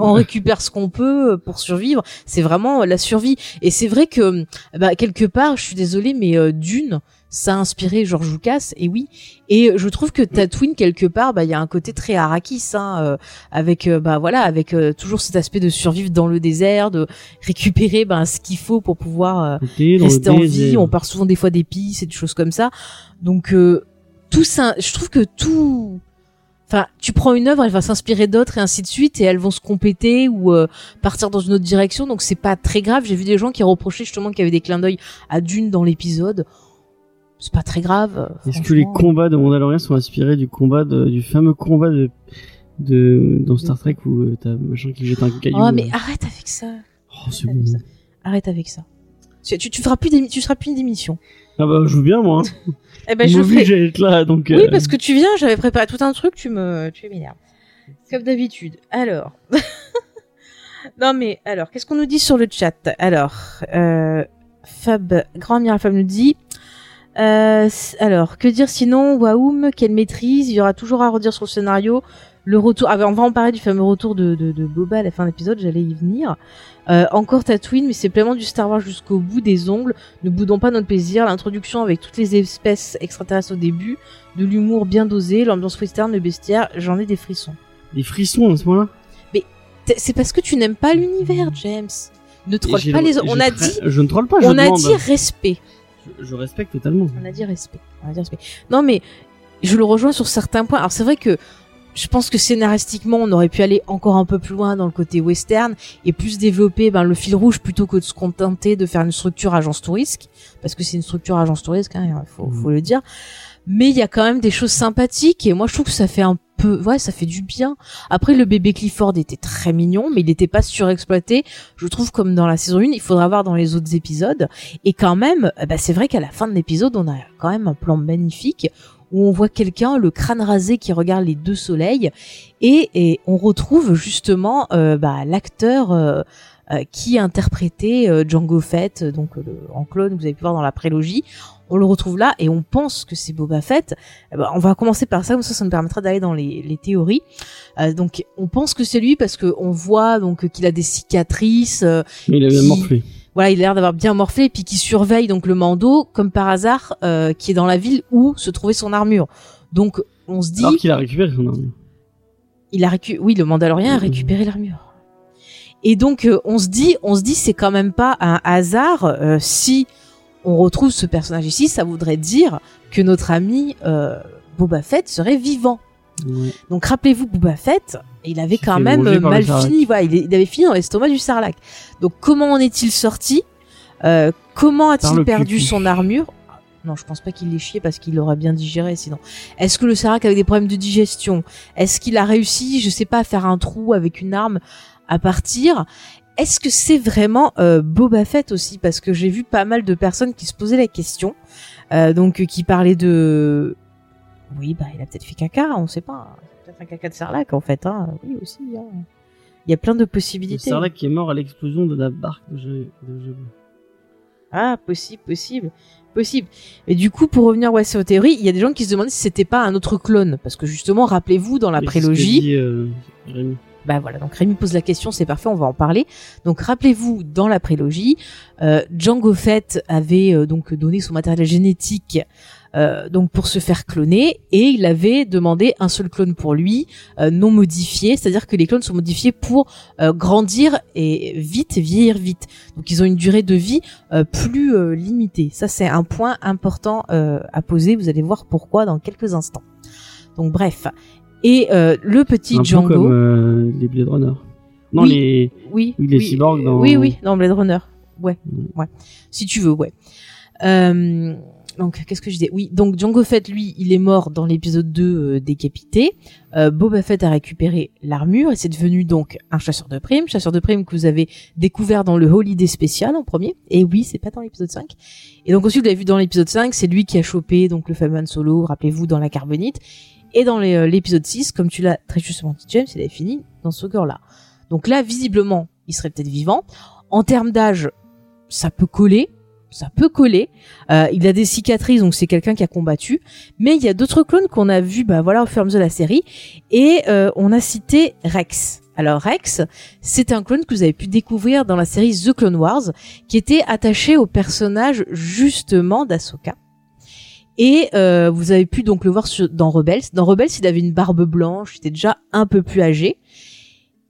on, récupère ce qu'on peut euh, pour survivre. C'est vraiment euh, la survie. Et c'est vrai que, bah, quelque part, je suis désolée, mais euh, Dune, ça a inspiré George Lucas. Et oui. Et je trouve que Tatooine, quelque part, bah, il y a un côté très Arrakis, hein, euh, avec, euh, bah, voilà, avec euh, toujours cet aspect de survivre dans le désert, de récupérer, bah, ce qu'il faut pour pouvoir euh, rester en vie. On part souvent des fois d'épices et des choses comme ça. Donc euh, tout ça, je trouve que tout. Enfin, tu prends une œuvre, elle va s'inspirer d'autres et ainsi de suite, et elles vont se compléter ou euh, partir dans une autre direction. Donc c'est pas très grave. J'ai vu des gens qui reprochaient justement qu'il y avait des clins d'œil à Dune dans l'épisode. C'est pas très grave. Est-ce que les combats de Mandalorian sont inspirés du combat de, du fameux combat de, de dans Star Trek où euh, t'as machin qui jette un caillou Oh mais euh. arrête avec ça. Oh, c'est arrête avec bon. ça. Arrête avec ça. Tu, tu, tu feras plus tu seras plus une démission. Ah bah, je veux bien, moi. hein. Eh ben, je à être là, donc. Oui, euh, parce que tu viens, j'avais préparé tout un truc, tu me, tu m'énerves. Comme d'habitude. Alors. non, mais, alors, qu'est-ce qu'on nous dit sur le chat? Alors, euh, Fab, Grand Mira Fab nous dit, euh, alors, que dire sinon, Waoum, quelle maîtrise, il y aura toujours à redire sur le scénario, le retour, ah, ben, on va en parler du fameux retour de, de, de Boba à la fin de l'épisode, j'allais y venir. Euh, encore Tatooine, mais c'est pleinement du Star Wars jusqu'au bout des ongles. Ne boudons pas notre plaisir. L'introduction avec toutes les espèces extraterrestres au début, de l'humour bien dosé, l'ambiance western, le bestiaire, j'en ai des frissons. Des frissons à ce moment-là? T- C'est parce que tu n'aimes pas l'univers, James. Ne troll pas le- les. On a tra- dit, Je ne troll pas, je on a demande. dit respect. Je, je respecte totalement. On a dit respect. On a dit respect. Non, mais je le rejoins sur certains points. Alors c'est vrai que je pense que scénaristiquement, on aurait pu aller encore un peu plus loin dans le côté western et plus développer ben, le fil rouge plutôt que de se contenter de faire une structure agence touristique, parce que c'est une structure agence touristique, hein, il faut, Mhm. faut le dire. Mais il y a quand même des choses sympathiques et moi je trouve que ça fait un ouais, ça fait du bien. Après le bébé Clifford était très mignon, mais il n'était pas surexploité. Je trouve comme dans la saison 1, il faudra voir dans les autres épisodes. Et quand même, ben, c'est vrai qu'à la fin de l'épisode, on a quand même un plan magnifique où on voit quelqu'un, le crâne rasé, qui regarde les deux soleils, et, on retrouve justement euh, bah, l'acteur euh, euh, qui interprétait Django Fett, donc en clone, vous avez pu voir dans la prélogie. On le retrouve là et on pense que c'est Boba Fett. Eh ben, on va commencer par ça, comme ça, ça nous permettra d'aller dans les, les théories. Euh, donc, on pense que c'est lui parce que on voit donc qu'il a des cicatrices, euh, Mais il a bien Qui- morflé. voilà, il a l'air d'avoir bien morflé et puis qui surveille donc le Mando comme par hasard euh, qui est dans la ville où se trouvait son armure. Donc on se dit Alors qu'il a récupéré son arme. il a récu oui, le Mandalorien a Mhm. récupéré l'armure. Et donc euh, on se dit on se dit c'est quand même pas un hasard euh, si on retrouve ce personnage ici, ça voudrait dire que notre ami euh, Boba Fett serait vivant. Donc rappelez-vous Boba Fett, il avait quand même mal fini, voilà, il, avait fini dans l'estomac du sarlac. Donc comment en est-il sorti? Euh, Comment a-t-il perdu son armure? Non, je pense pas qu'il l'ait chié parce qu'il l'aurait bien digéré sinon. Est-ce que le sarlac avait des problèmes de digestion? Est-ce qu'il a réussi, je sais pas, à faire un trou avec une arme à partir? Est-ce que c'est vraiment euh, Boba Fett aussi? Parce que j'ai vu pas mal de personnes qui se posaient la question, euh, donc qui parlaient de oui, bah, il a peut-être fait caca, on sait pas. Peut-être un caca de sarlac, en fait, hein. Oui, aussi, hein. Il y a plein de possibilités. Sarlacc qui est mort à l'explosion de la barque de Jabba. Ah, possible, possible, possible. Et du coup, pour revenir ouais, aux théories, il y a des gens qui se demandent si c'était pas un autre clone. Parce que justement, rappelez-vous, dans la Mais c'est ce que prélogie, dit, euh. Bah voilà, donc Rémi pose la question, c'est parfait, on va en parler. Donc rappelez-vous, dans la prélogie, euh, Django Fett avait euh, donc donné son matériel génétique euh, donc pour se faire cloner et il avait demandé un seul clone pour lui, euh, non modifié, c'est-à-dire que les clones sont modifiés pour grandir et vite, vieillir vite. Donc ils ont une durée de vie plus limitée. Ça c'est un point important à poser. Vous allez voir pourquoi dans quelques instants. Donc bref. Et euh, le petit Un Django. peu comme euh, les Blade Runner. Non, Oui. les. Oui, Oui, les cyborgs dans- Oui, oui, dans Blade Runner. Ouais, ouais. Si tu veux, ouais. Euh, donc, qu'est-ce que je disais? Oui, donc Django Fett, lui, il est mort dans l'épisode 2 euh, décapité. Boba Fett a récupéré l'armure et c'est devenu donc un chasseur de primes. Chasseur de primes que vous avez découvert dans le Holiday spécial en premier. Et oui, c'est pas dans l'épisode 5. Et donc aussi, vous l'avez vu dans l'épisode 5, c'est lui qui a chopé donc le fameux Han Solo, rappelez-vous, dans la carbonite. Et dans euh, l'épisode 6, comme tu l'as très justement dit, James, il avait fini dans ce cœur-là. Donc là, visiblement, il serait peut-être vivant. En termes d'âge, ça peut coller. Ça peut coller. Euh, il a des cicatrices, donc c'est quelqu'un qui a combattu. Mais il y a d'autres clones qu'on a vus, bah voilà, au fur et à mesure de la série. Et euh, on a cité Rex. Alors Rex, c'est un clone que vous avez pu découvrir dans la série The Clone Wars, qui était attaché au personnage justement d'Ahsoka. Et euh, vous avez pu donc le voir sur- dans Rebels. Dans Rebels, il avait une barbe blanche, il était déjà un peu plus âgé.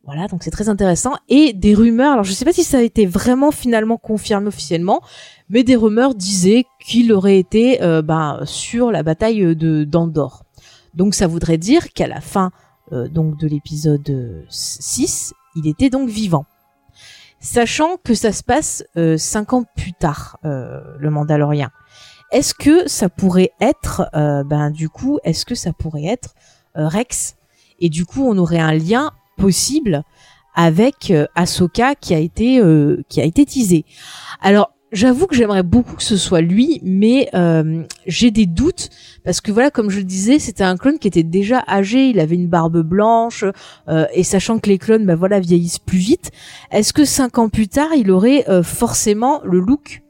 Voilà, donc c'est très intéressant. Et des rumeurs, alors je sais pas si ça a été vraiment finalement confirmé officiellement, mais des rumeurs disaient qu'il aurait été euh, ben, sur la bataille de d'Andorre. Donc ça voudrait dire qu'à la fin euh, donc de l'épisode euh, 6, il était donc vivant. Sachant que ça se passe euh, cinq ans plus tard, euh, le Mandalorien. Est-ce que ça pourrait être, euh, ben du coup, est-ce que ça pourrait être euh, Rex? Et du coup, on aurait un lien possible avec euh, Ahsoka qui a été euh, qui a été teasé. Alors, j'avoue que j'aimerais beaucoup que ce soit lui, mais j'ai des doutes parce que voilà, comme je le disais, c'était un clone qui était déjà âgé, il avait une barbe blanche, et sachant que les clones, bah voilà, vieillissent plus vite. Est-ce que cinq ans plus tard, il aurait forcément le look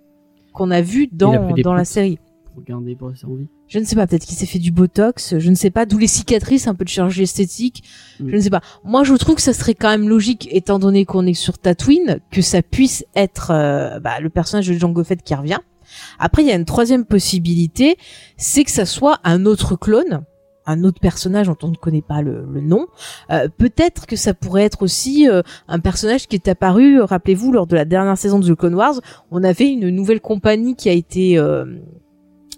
qu'on a vu dans dans la série Regardez pour sa envie. Je ne sais pas, peut-être qu'il s'est fait du botox, je ne sais pas, d'où les cicatrices, un peu de chirurgie esthétique, Mm. je ne sais pas. Moi, je trouve que ça serait quand même logique, étant donné qu'on est sur Tatooine, que ça puisse être euh, bah, le personnage de Jango Fett qui revient. Après, il y a une troisième possibilité, c'est que ça soit un autre clone, un autre personnage dont on ne connaît pas le, le nom. Euh, Peut-être que ça pourrait être aussi euh, un personnage qui est apparu, euh, rappelez-vous, lors de la dernière saison de The Clone Wars, on avait une nouvelle compagnie qui a été...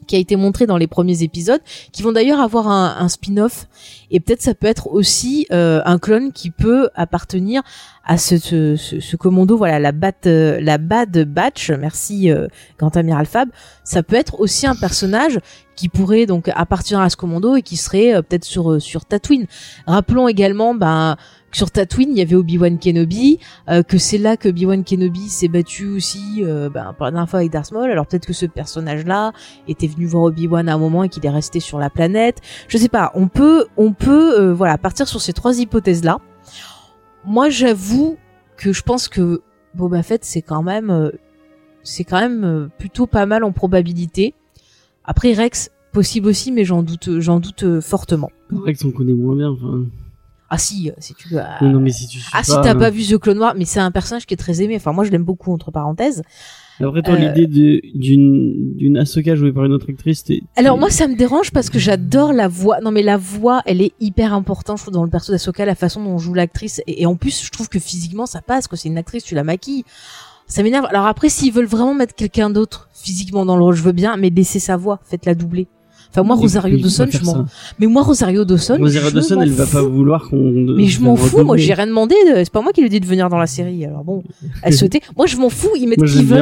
qui a été montrée dans les premiers épisodes, qui vont d'ailleurs avoir un, un spin-off, et peut-être ça peut être aussi euh, un clone qui peut appartenir à ce, ce, ce, ce commando, voilà, la Bat, euh, la Bad Batch, merci euh, Grand Amiral Fab, ça peut être aussi un personnage qui pourrait donc appartenir à ce commando et qui serait euh, peut-être sur euh, sur Tatooine. Rappelons également, ben que sur Tatooine, il y avait Obi-Wan Kenobi, euh, que c'est là que Obi-Wan Kenobi s'est battu aussi euh, ben, pour la dernière fois avec Darth Maul. Alors peut-être que ce personnage-là était venu voir Obi-Wan à un moment et qu'il est resté sur la planète. Je sais pas. On peut, on peut, euh, voilà, partir sur ces trois hypothèses-là. Moi, j'avoue que je pense que Boba Fett, c'est quand même, euh, c'est quand même plutôt pas mal en probabilité. Après Rex, possible aussi, mais j'en doute, j'en doute fortement. Rex, on connaît moins bien. Enfin... Ah si, euh, si tu veux. Non, non, mais si tu Ah si pas, t'as euh, pas vu The Clone Wars, mais c'est un personnage qui est très aimé. Enfin moi je l'aime beaucoup entre parenthèses. Après, toi, Euh, l'idée d'une d'une Ahsoka jouée par une autre actrice, t'es. Alors moi ça me dérange parce que j'adore la voix. Non mais la voix elle est hyper importante je trouve dans le perso d'Asoka, la façon dont joue l'actrice et, et en plus je trouve que physiquement ça passe que c'est une actrice tu la maquilles. Ça m'énerve. Alors après s'ils veulent vraiment mettre quelqu'un d'autre physiquement dans le rôle je veux bien mais laissez sa voix, faites-la doubler. Enfin moi Rosario Dawson je m'en mais moi Rosario Dawson Rosario Dawson, elle va pas vouloir qu'on. Mais je m'en fous, moi j'ai rien demandé, de- c'est pas moi qui lui ai dit de venir dans la série. Alors bon, elle souhaitait. Moi je m'en fous, ils mettent qui veulent.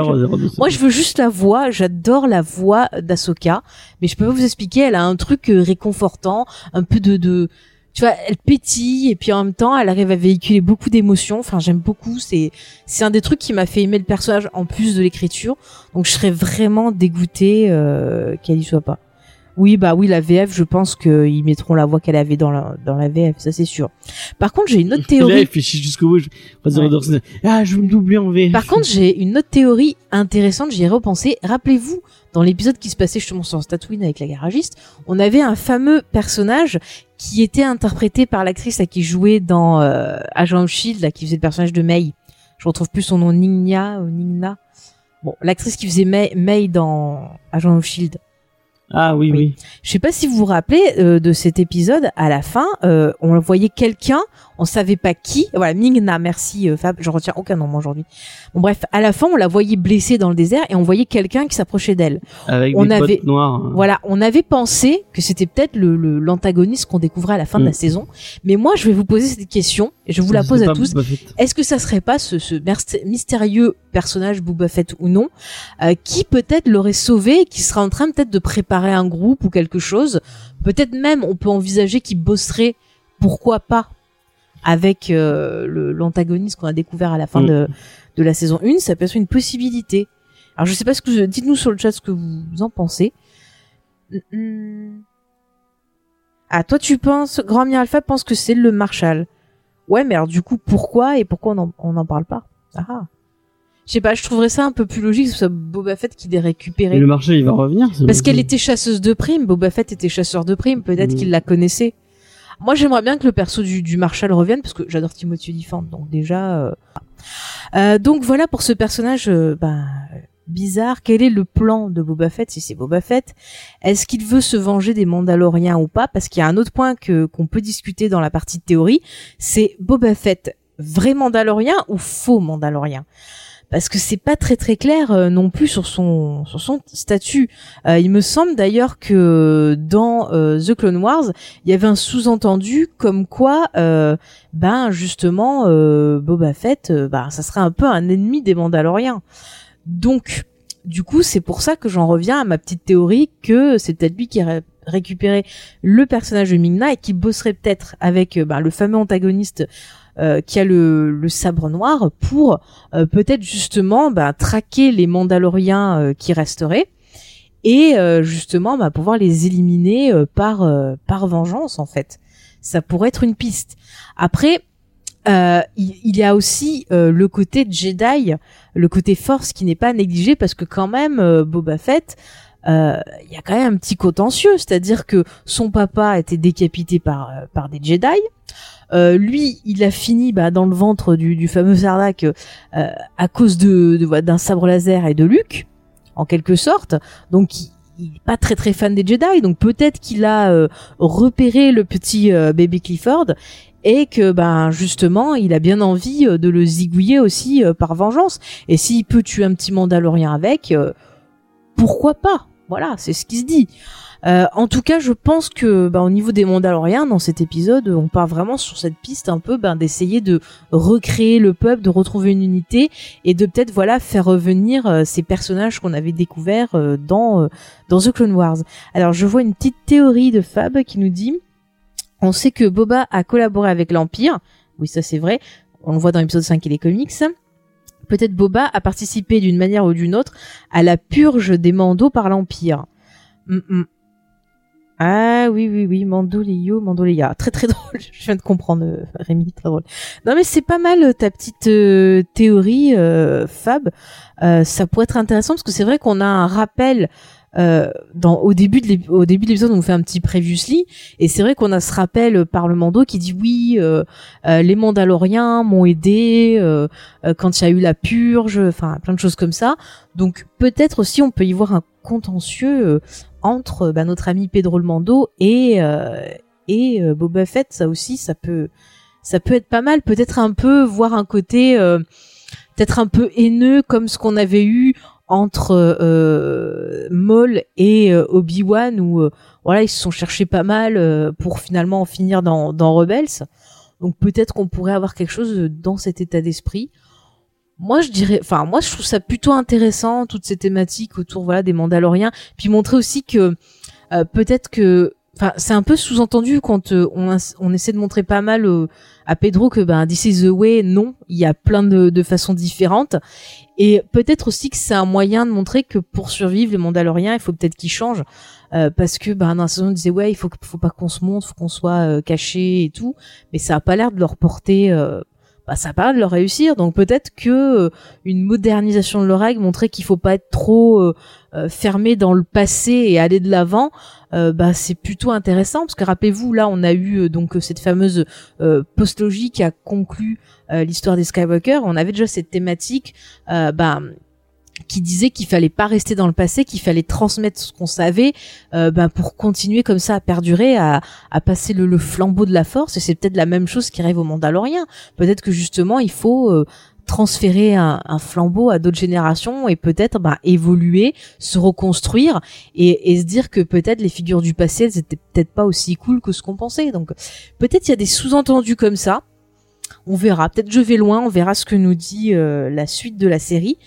Moi, je veux juste la voix. J'adore la voix d'Asoka, mais je peux pas vous expliquer. Elle a un truc euh, réconfortant, un peu de, de, tu vois, elle pétille et puis en même temps, elle arrive à véhiculer beaucoup d'émotions. Enfin, j'aime beaucoup. C'est, c'est un des trucs qui m'a fait aimer le personnage en plus de l'écriture. Donc, je serais vraiment dégoûtée euh, qu'elle y soit pas. Oui, bah oui, la VF, je pense qu'ils mettront la voix qu'elle avait dans la, dans la VF, ça c'est sûr. Par contre, j'ai une autre Et Là, théorie. il fait jusqu'au bout. je- Ouais. Ah, je veux me doubler en VF. Par contre, j'ai une autre théorie intéressante, j'y ai repensé. Rappelez-vous, dans l'épisode qui se passait justement sur Tatooine avec la garagiste, on avait un fameux personnage qui était interprété par l'actrice là, qui jouait dans euh, Agent of Shield, là, qui faisait le personnage de May. Je retrouve plus son nom, Ningna ou Ningna. Bon, l'actrice qui faisait May, May dans Agent of Shield. Ah oui, Oui. oui. Je sais pas si vous vous rappelez euh, de cet épisode. À la fin, euh, on voyait quelqu'un, on savait pas qui. Voilà, Mingna, merci euh, Fab. Je retiens aucun nom aujourd'hui. Bon bref, à la fin, on la voyait blessée dans le désert et on voyait quelqu'un qui s'approchait d'elle. Avec On des avait- noirs. Voilà, on avait pensé que c'était peut-être le le- l'antagoniste qu'on découvrait à la fin de Mm. la saison. Mais moi, je vais vous poser cette question et je vous la pose à tous. Est-ce que ça serait pas ce, ce mystérieux personnage Boba Fett ou non, euh, qui peut-être l'aurait sauvé, et qui serait en train peut-être de préparer un groupe ou quelque chose? Peut-être même on peut envisager qu'il bosserait, pourquoi pas, avec euh, l'antagoniste qu'on a découvert à la fin Mm. de, de la saison 1. Ça peut être une possibilité. Alors je sais pas ce que vous- dites-nous sur le chat ce que vous en pensez. Mm. Ah toi tu penses, Grand Ami Alpha pense que c'est le Marshal. Ouais, mais alors du coup, pourquoi et pourquoi on en, on n'en parle pas? Ah ah. Je sais pas, je trouverais ça un peu plus logique que ce soit Boba Fett qui les Et récupérait. le marché, il va revenir. Parce qu'elle était chasseuse de primes, Boba Fett était chasseur de primes, peut-être qu'il la connaissait. Moi, j'aimerais bien que le perso du, du Marshal revienne, parce que j'adore Timothy Olyphant, donc déjà... euh, euh, donc voilà pour ce personnage euh, ben, bizarre. Quel est le plan de Boba Fett, si c'est Boba Fett? Est-ce qu'il veut se venger des Mandaloriens ou pas? Parce qu'il y a un autre point que qu'on peut discuter dans la partie de théorie, c'est Boba Fett vrai Mandalorien ou faux Mandalorien? Parce que c'est pas très très clair euh, non plus sur son sur son statut. Euh, il me semble d'ailleurs que dans euh, The Clone Wars, il y avait un sous-entendu comme quoi, euh, ben justement, Boba Fett, ben ça serait un peu un ennemi des Mandaloriens. Donc, du coup, c'est pour ça que j'en reviens à ma petite théorie que c'est peut-être lui qui aurait récupérer le personnage de Ming-Na et qui bosserait peut-être avec bah, le fameux antagoniste euh, qui a le, le, sabre noir pour euh, peut-être justement bah, traquer les Mandaloriens euh, qui resteraient et justement bah, pouvoir les éliminer par par vengeance en fait. Ça pourrait être une piste. Après, il, il, y a aussi le côté Jedi, le côté Force qui n'est pas négligé parce que quand même Boba Fett, il y a quand même un petit contentieux, c'est-à-dire que son papa a été décapité par par des Jedi. Euh, lui, il a fini bah, dans le ventre du, du fameux Sarlacc euh, à cause de, d'un sabre laser et de Luke, en quelque sorte. Donc il, est pas très très fan des Jedi, donc peut-être qu'il a euh, repéré le petit bébé Clifford et que ben justement il a bien envie de le zigouiller aussi par vengeance. Et s'il peut tuer un petit Mandalorien avec, pourquoi pas? Voilà, c'est ce qui se dit. Euh, en tout cas, je pense que bah, au niveau des Mandaloriens, dans cet épisode, on part vraiment sur cette piste un peu ben, d'essayer de recréer le peuple, de retrouver une unité et de peut-être voilà faire revenir euh, ces personnages qu'on avait découverts euh, dans dans The Clone Wars. Alors, je vois une petite théorie de Fab qui nous dit on sait que Boba a collaboré avec l'Empire. Oui, ça c'est vrai. On le voit dans l'épisode 5 et les comics peut-être Boba a participé d'une manière ou d'une autre à la purge des mandos par l'Empire. Mm, mm. Ah oui, oui, oui, Mandolio, Mandolia. Très très drôle, je viens de comprendre, euh, Rémi, très drôle. Non mais c'est pas mal euh, ta petite euh, théorie, Fab. ça pourrait être intéressant parce que c'est vrai qu'on a un rappel dans au début de l'épisode on fait un petit previously et c'est vrai qu'on a ce rappel par le Mando qui dit oui les Mandaloriens m'ont aidé quand il y a eu la purge enfin plein de choses comme ça donc peut-être aussi on peut y voir un contentieux entre bah, notre ami Pedro le Mando et euh, et euh, Boba Fett, ça aussi, ça peut ça peut être pas mal. Peut-être un peu voir un côté euh, peut-être un peu haineux comme ce qu'on avait eu entre euh, Maul et Obi Wan où voilà ils se sont cherchés pas mal pour finalement en finir dans dans Rebels. Donc peut-être qu'on pourrait avoir quelque chose dans cet état d'esprit moi je dirais enfin moi je trouve ça plutôt intéressant toutes ces thématiques autour voilà des Mandaloriens. Puis montrer aussi que euh, peut-être que enfin c'est un peu sous-entendu quand euh, on, on essaie de montrer pas mal euh, à Pedro que ben this is the way non il y a plein de, de façons différentes. Et peut-être aussi que c'est un moyen de montrer que pour survivre les Mandaloriens il faut peut-être qu'ils changent. Parce que ben dans la saison on disait ouais il faut faut pas qu'on se montre faut qu'on soit caché et tout. Mais ça a pas l'air de leur porter bah, ça pas de leur réussir. Donc peut-être que euh, une modernisation de leur règle montrer qu'il faut pas être trop euh, euh, fermé dans le passé et aller de l'avant. bah c'est plutôt intéressant parce que rappelez-vous là on a eu donc cette fameuse postlogie qui a conclu l'histoire des Skywalker. On avait déjà cette thématique. bah qui disait qu'il fallait pas rester dans le passé, qu'il fallait transmettre ce qu'on savait euh, ben, pour continuer comme ça à perdurer, à, à passer le, le, flambeau de la force. Et c'est peut-être la même chose qui rêve aux Mandaloriens. Peut-être que justement il faut euh, transférer un, un, flambeau à d'autres générations et peut-être ben, évoluer, se reconstruire et, et se dire que peut-être les figures du passé elles étaient peut-être pas aussi cool que ce qu'on pensait. Donc peut-être il y a des sous-entendus comme ça. On verra. Peut-être je vais loin. On verra ce que nous dit euh, la suite de la série.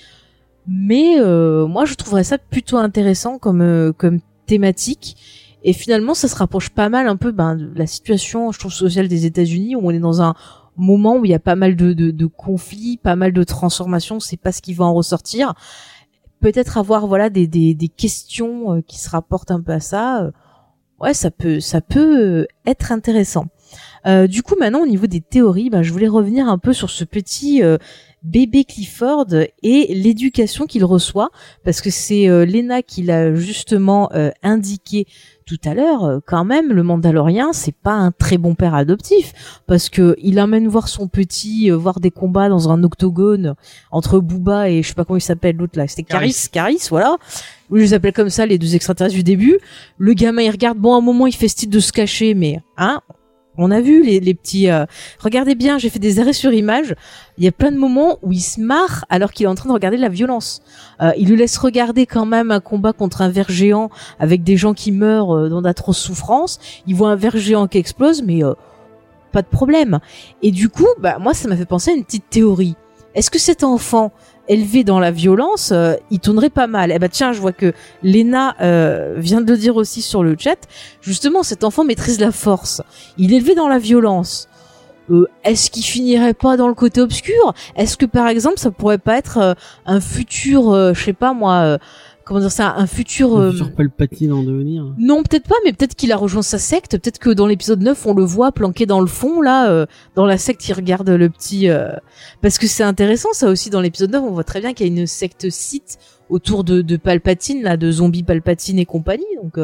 Mais euh, moi, je trouverais ça plutôt intéressant comme euh, comme thématique. Et finalement, ça se rapproche pas mal un peu ben, de la situation, je trouve, sociale des États-Unis, où on est dans un moment où il y a pas mal de, de, de conflits, pas mal de transformations. C'est pas ce qui va en ressortir. Peut-être avoir voilà des, des, des questions euh, qui se rapportent un peu à ça. ouais, ça peut ça peut être intéressant. du coup, maintenant au niveau des théories, ben, je voulais revenir un peu sur ce petit bébé Clifford et l'éducation qu'il reçoit, parce que c'est euh, Lena qui l'a justement euh, indiqué tout à l'heure, euh, quand même, le Mandalorien, c'est pas un très bon père adoptif, parce que il amène voir son petit, voir des combats dans un octogone entre Booba et je sais pas comment il s'appelle l'autre là, c'était Caris, Caris, voilà. Je les appelle comme ça, les deux extraterrestres du début. Le gamin, il regarde, bon, à un moment, il fait style de se cacher, mais, hein, on a vu les, petits. Euh, regardez bien, j'ai fait des arrêts sur image. Il y a plein de moments où il se marre alors qu'il est en train de regarder la violence. Euh, il lui laisse regarder quand même un combat contre un ver géant avec des gens qui meurent euh, dans d'atroces souffrances. Il voit un ver géant qui explose, mais pas de problème. Et du coup, bah moi, ça m'a fait penser à une petite théorie. Est-ce que cet enfant élevé dans la violence, euh, il tournerait pas mal. Eh ben tiens, je vois que Lena euh, vient de le dire aussi sur le chat. Justement, cet enfant maîtrise la force. Il est élevé dans la violence. Euh, Est-ce qu'il finirait pas dans le côté obscur? Est-ce que par exemple, ça pourrait pas être euh, un futur, je sais pas moi, comment dire ça, un futur Un euh, futur Palpatine en devenir. non, peut-être pas, mais peut-être qu'il a rejoint sa secte. Peut-être que dans l'épisode 9, on le voit planqué dans le fond, là, euh, dans la secte, il regarde le petit... euh, Parce que c'est intéressant, ça aussi, dans l'épisode 9, on voit très bien qu'il y a une secte Sith autour de, de Palpatine, là, de zombies Palpatine et compagnie. Donc,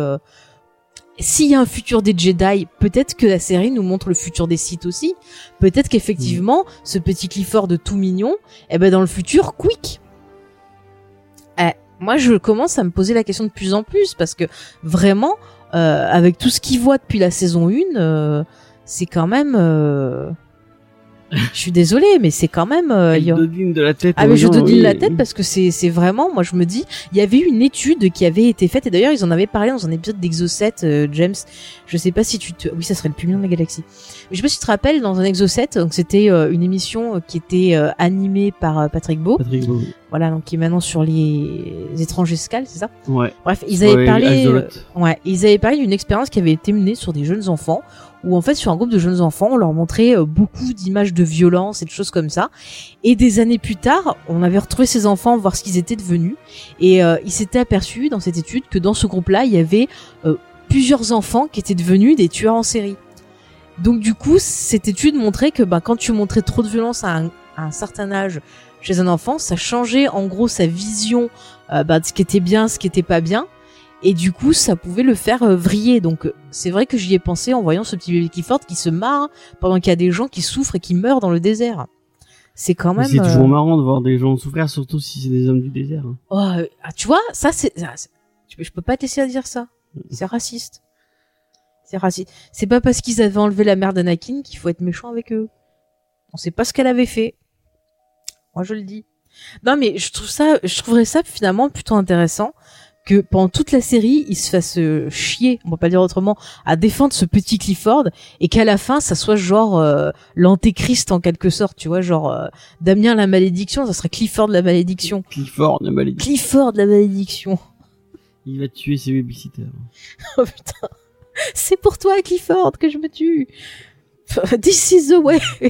s'il y a un futur des Jedi, peut-être que la série nous montre le futur des Sith aussi. Peut-être qu'effectivement, ce petit Clifford tout mignon, eh ben dans le futur, quick. Eh, moi, je commence à me poser la question de plus en plus parce que vraiment, euh, avec tout ce qu'il voit depuis la saison 1, euh, c'est quand même. Je suis désolée, mais c'est quand même. euh, il y a- de la tête. ah mais je dodine oui. la tête parce que c'est c'est vraiment moi je me dis il y avait eu une étude qui avait été faite et d'ailleurs ils en avaient parlé dans un épisode d'Exo 7 euh, James je sais pas si tu te oui ça serait le plus mignon de la galaxie mais je sais pas si tu te rappelles dans un Exo 7 donc c'était euh, une émission euh, qui était animée par Patrick Beau Patrick Bowie. voilà donc qui est maintenant sur les étranges escales c'est ça? Ouais. bref ils avaient Ouais, parlé Ouais, ils avaient parlé d'une expérience qui avait été menée sur des jeunes enfants, où en fait sur un groupe de jeunes enfants, on leur montrait euh, beaucoup d'images de violence et de choses comme ça. Et des années plus tard, on avait retrouvé ces enfants, voir ce qu'ils étaient devenus, et euh, ils s'étaient aperçus dans cette étude que dans ce groupe-là, il y avait euh, plusieurs enfants qui étaient devenus des tueurs en série. Donc du coup, cette étude montrait que bah, quand tu montrais trop de violence à un, à un certain âge chez un enfant, ça changeait en gros sa vision euh, bah, de ce qui était bien, ce qui était pas bien et du coup ça pouvait le faire euh, vriller. Donc euh, c'est vrai que j'y ai pensé en voyant ce petit bébé Clifford qui se marre pendant qu'il y a des gens qui souffrent et qui meurent dans le désert. C'est quand même C'est euh, toujours marrant de voir des gens souffrir, surtout si c'est des hommes du désert. hein. oh, ah, tu vois ça c'est c'est- je peux- pas te laisser à dire ça. C'est raciste. C'est raciste. C'est pas parce qu'ils avaient enlevé la mère d'Anakin qu'il faut être méchant avec eux. On sait pas ce qu'elle avait fait. Moi je le dis. Non mais je trouve ça je trouverais ça finalement plutôt intéressant que pendant toute la série, il se fasse euh, chier, on va pas dire autrement, à défendre ce petit Clifford et qu'à la fin, ça soit genre euh, l'antéchrist en quelque sorte, tu vois, genre euh, Damien la malédiction, ça serait Clifford la malédiction. Clifford, la maladie. Clifford la malédiction. Il va tuer ses babysitters. Oh putain. C'est pour toi Clifford que je me tue. This is the way.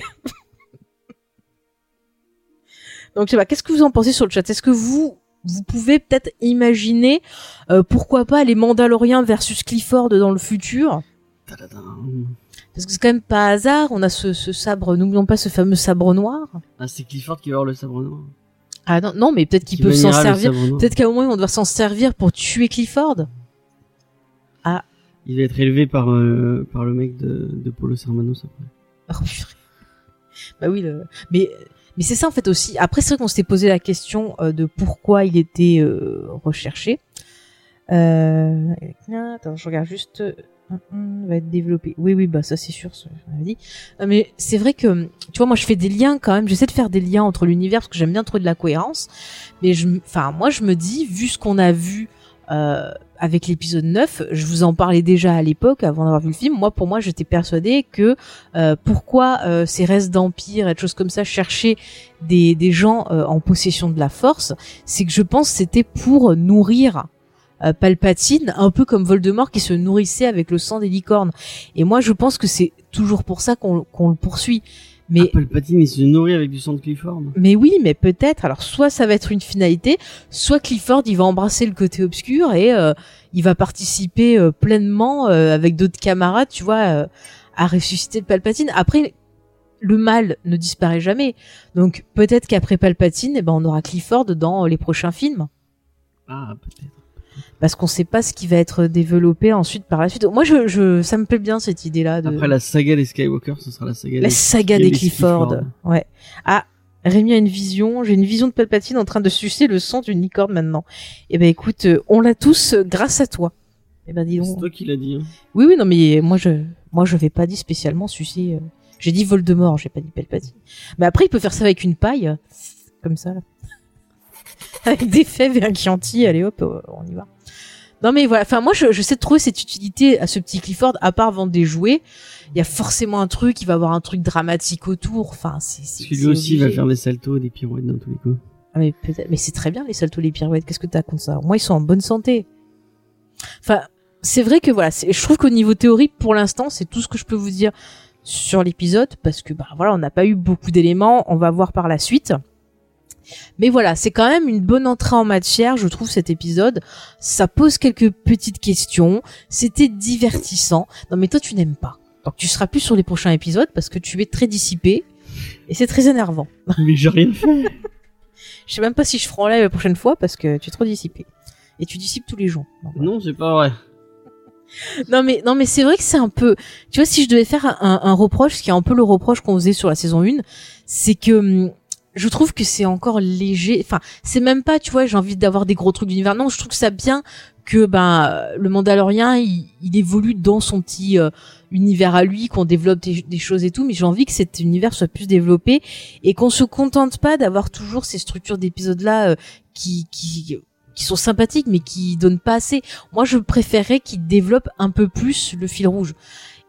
Donc je sais pas, qu'est-ce que vous en pensez sur le chat? Est-ce que vous vous pouvez peut-être imaginer euh, pourquoi pas les Mandaloriens versus Clifford dans le futur. Parce que c'est quand même pas hasard, on a ce, ce sabre, n'oublions pas ce fameux sabre noir. Ah, c'est Clifford qui va avoir le sabre noir. Ah non, non mais peut-être qu'ils Qui peuvent s'en servir. Peut-être qu'à un moment ils vont devoir s'en servir pour tuer Clifford. Il va être élevé par, euh, par le mec de, de Polo Sermanos après. Oh, bah oui, le... mais mais c'est ça en fait aussi. Après, c'est vrai qu'on s'était posé la question euh, de pourquoi il était euh, recherché. Euh... Attends, je regarde juste. Hum, hum, va être développé. Oui, oui, bah ça c'est sûr, ça, l'avais dit. Mais c'est vrai que tu vois, moi je fais des liens quand même. J'essaie de faire des liens entre l'univers parce que j'aime bien trouver de la cohérence. Mais je, enfin, moi je me dis, vu ce qu'on a vu euh, avec l'épisode 9, je vous en parlais déjà à l'époque avant d'avoir vu le film. Moi, pour moi, j'étais persuadée que euh, pourquoi euh, ces restes d'empire et de choses comme ça cherchaient des, des gens euh, en possession de la force, c'est que je pense c'était pour nourrir euh, Palpatine, un peu comme Voldemort qui se nourrissait avec le sang des licornes. Et moi, je pense que c'est toujours pour ça qu'on le poursuit. Mais Palpatine, il se nourrit avec du sang de Clifford. mais oui, mais peut-être. Alors, soit ça va être une finalité, soit Clifford, il va embrasser le côté obscur et euh, il va participer euh, pleinement euh, avec d'autres camarades, tu vois, euh, à ressusciter Palpatine. Après, le mal ne disparaît jamais. Donc, peut-être qu'après Palpatine, eh ben, on aura Clifford dans les prochains films. Ah, peut-être. Parce qu'on sait pas ce qui va être développé ensuite par la suite. Moi, je, je ça me plaît bien cette idée-là. De... Après la saga des Skywalker, ce sera la saga La des... saga des des Clifford. Clifford. Ouais. Ah, Rémi a une vision. J'ai une vision de Palpatine en train de sucer le sang d'une licorne maintenant. Eh ben écoute, euh, on l'a tous euh, grâce à toi. Eh ben dis C'est donc. toi qui l'as dit. Hein. Oui oui non mais moi je moi je vais pas dit spécialement sucer. euh, J'ai dit Voldemort, j'ai pas dit Palpatine. Mais après il peut faire ça avec une paille, comme ça là. avec des fèves et un Chianti. Allez hop, euh, on y va. Non mais voilà, enfin moi je, je sais de trouver cette utilité à ce petit Clifford, à part vendre des jouets, il y a forcément un truc, il va avoir un truc dramatique autour, enfin c'est... c'est- Parce que lui c'est aussi il va obligé. faire des saltos, des pirouettes dans tous les coups. Ah, mais peut-être, mais c'est très bien les saltos, les pirouettes. Qu'est-ce que t'as contre ça? Moi, ils sont en bonne santé. Enfin, c'est vrai que voilà, je trouve qu'au niveau théorie, pour l'instant, c'est tout ce que je peux vous dire sur l'épisode parce que bah voilà, on n'a pas eu beaucoup d'éléments. On va voir par la suite. Mais voilà, c'est quand même une bonne entrée en matière, je trouve, cet épisode. Ça pose quelques petites questions. C'était divertissant. Non, mais toi, tu n'aimes pas. Donc, tu seras plus sur les prochains épisodes parce que tu es très dissipé. Et c'est très énervant. Mais j'ai rien fait. je sais même pas si je ferai en live la prochaine fois parce que tu es trop dissipé. Et tu dissipes tous les jours. Non, c'est pas vrai. non mais non mais c'est vrai que c'est un peu tu vois si je devais faire un, un reproche ce qui est un peu le reproche qu'on faisait sur la saison 1 c'est que hum, je trouve que c'est encore léger. Enfin, c'est même pas, tu vois, j'ai envie d'avoir des gros trucs d'univers. Non, je trouve ça bien que ben le Mandalorien il, il évolue dans son petit euh, univers à lui, qu'on développe des, choses et tout. Mais j'ai envie que cet univers soit plus développé et qu'on se contente pas d'avoir toujours ces structures d'épisodes là euh, qui qui qui sont sympathiques mais qui donnent pas assez. Moi, je préférerais qu'ils développent un peu plus le fil rouge.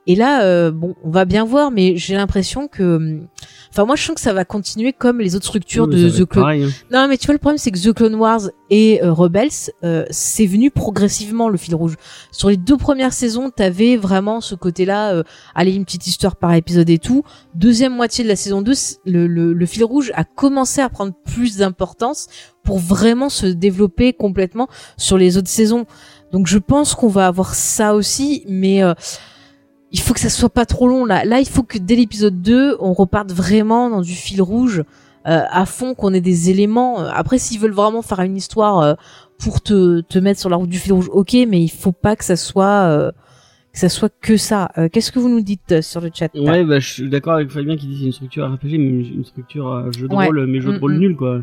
Et là, euh, bon, on va bien voir, mais j'ai l'impression que, hum, enfin, moi, je sens que ça va continuer comme les autres structures de The Clone. Pareil, hein. Non, mais tu vois, le problème, c'est que The Clone Wars et euh, Rebels, euh, c'est venu progressivement le fil rouge. Sur les deux premières saisons, t'avais vraiment ce côté-là, euh, aller une petite histoire par épisode et tout. Deuxième moitié de la saison 2, le, le, le fil rouge a commencé à prendre plus d'importance pour vraiment se développer complètement sur les autres saisons. Donc, je pense qu'on va avoir ça aussi, mais euh, il faut que ça soit pas trop long là. Là, il faut que dès l'épisode 2, on reparte vraiment dans du fil rouge euh, à fond, qu'on ait des éléments. Après, s'ils veulent vraiment faire une histoire euh, pour te, te mettre sur la route du fil rouge, ok, mais il faut pas que ça soit euh, que ça soit que ça. Euh, Qu'est-ce que vous nous dites euh, sur le chat Ouais, bah, je suis d'accord avec Fabien qui dit c'est une structure RPG, mais une, structure euh, jeu de Ouais. rôle, mais jeu de Mm, rôle mm. nul, quoi.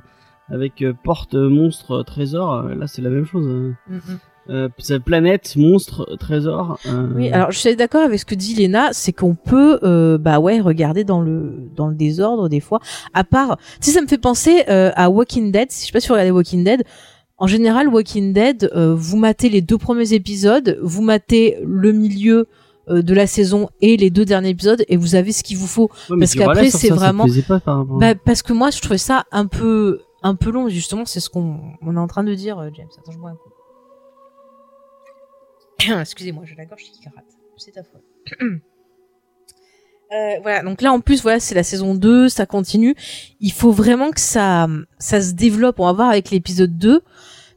Avec euh, porte, euh, monstre, euh, trésor, euh, là c'est la même chose. mm. Euh, planète, monstre, trésor. euh, Oui, alors je suis d'accord avec ce que dit Léna, c'est qu'on peut, euh, bah ouais, regarder dans le dans le désordre des fois. À part, sais, ça me fait penser euh, à Walking Dead. Je sais pas si vous regardez Walking Dead. En général, Walking Dead, euh, vous matez les deux premiers épisodes, vous matez le milieu euh, de la saison et les deux derniers épisodes, et vous avez ce qu'il vous faut. ouais, parce qu'après, c'est vraiment- pas Bah, parce que moi, je trouvais ça un peu un peu long. Justement, c'est ce qu'on on est en train de dire, James. Attends, je bois un coup. Excusez-moi, j'ai la gorge qui gratte. C'est ta faute. Euh, voilà, donc là en plus voilà c'est la saison 2, ça continue. Il faut vraiment que ça ça se développe. On va voir avec l'épisode 2.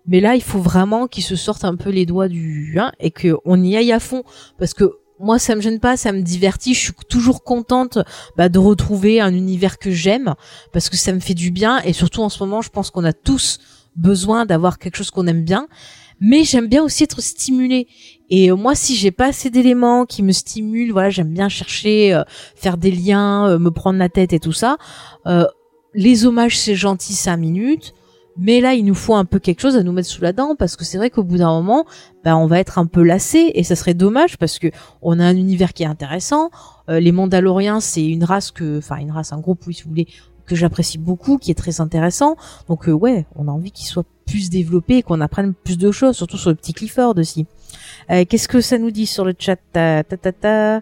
Mais là, il faut vraiment qu'ils se sortent un peu les doigts du hein, et que on y aille à fond parce que moi ça me gêne pas, ça me divertit, je suis toujours contente bah, de retrouver un univers que j'aime parce que ça me fait du bien et surtout en ce moment, je pense qu'on a tous besoin d'avoir quelque chose qu'on aime bien. Mais j'aime bien aussi être stimulé. Et euh, moi, si j'ai pas assez d'éléments qui me stimulent, voilà, j'aime bien chercher, euh, faire des liens, euh, me prendre la tête et tout ça. Les hommages, c'est gentil, cinq minutes. Mais là, il nous faut un peu quelque chose à nous mettre sous la dent parce que c'est vrai qu'au bout d'un moment, bah, on va être un peu lassé et ça serait dommage parce que on a un univers qui est intéressant. Euh, les Mandaloriens, c'est une race que, enfin une race, un groupe, oui, si vous voulez, que j'apprécie beaucoup, qui est très intéressant. Donc euh, ouais, on a envie qu'il soit plus développé qu'on apprenne plus de choses, surtout sur le petit Clifford aussi. Euh, Qu'est-ce que ça nous dit sur le chat ta, ta, ta, ta.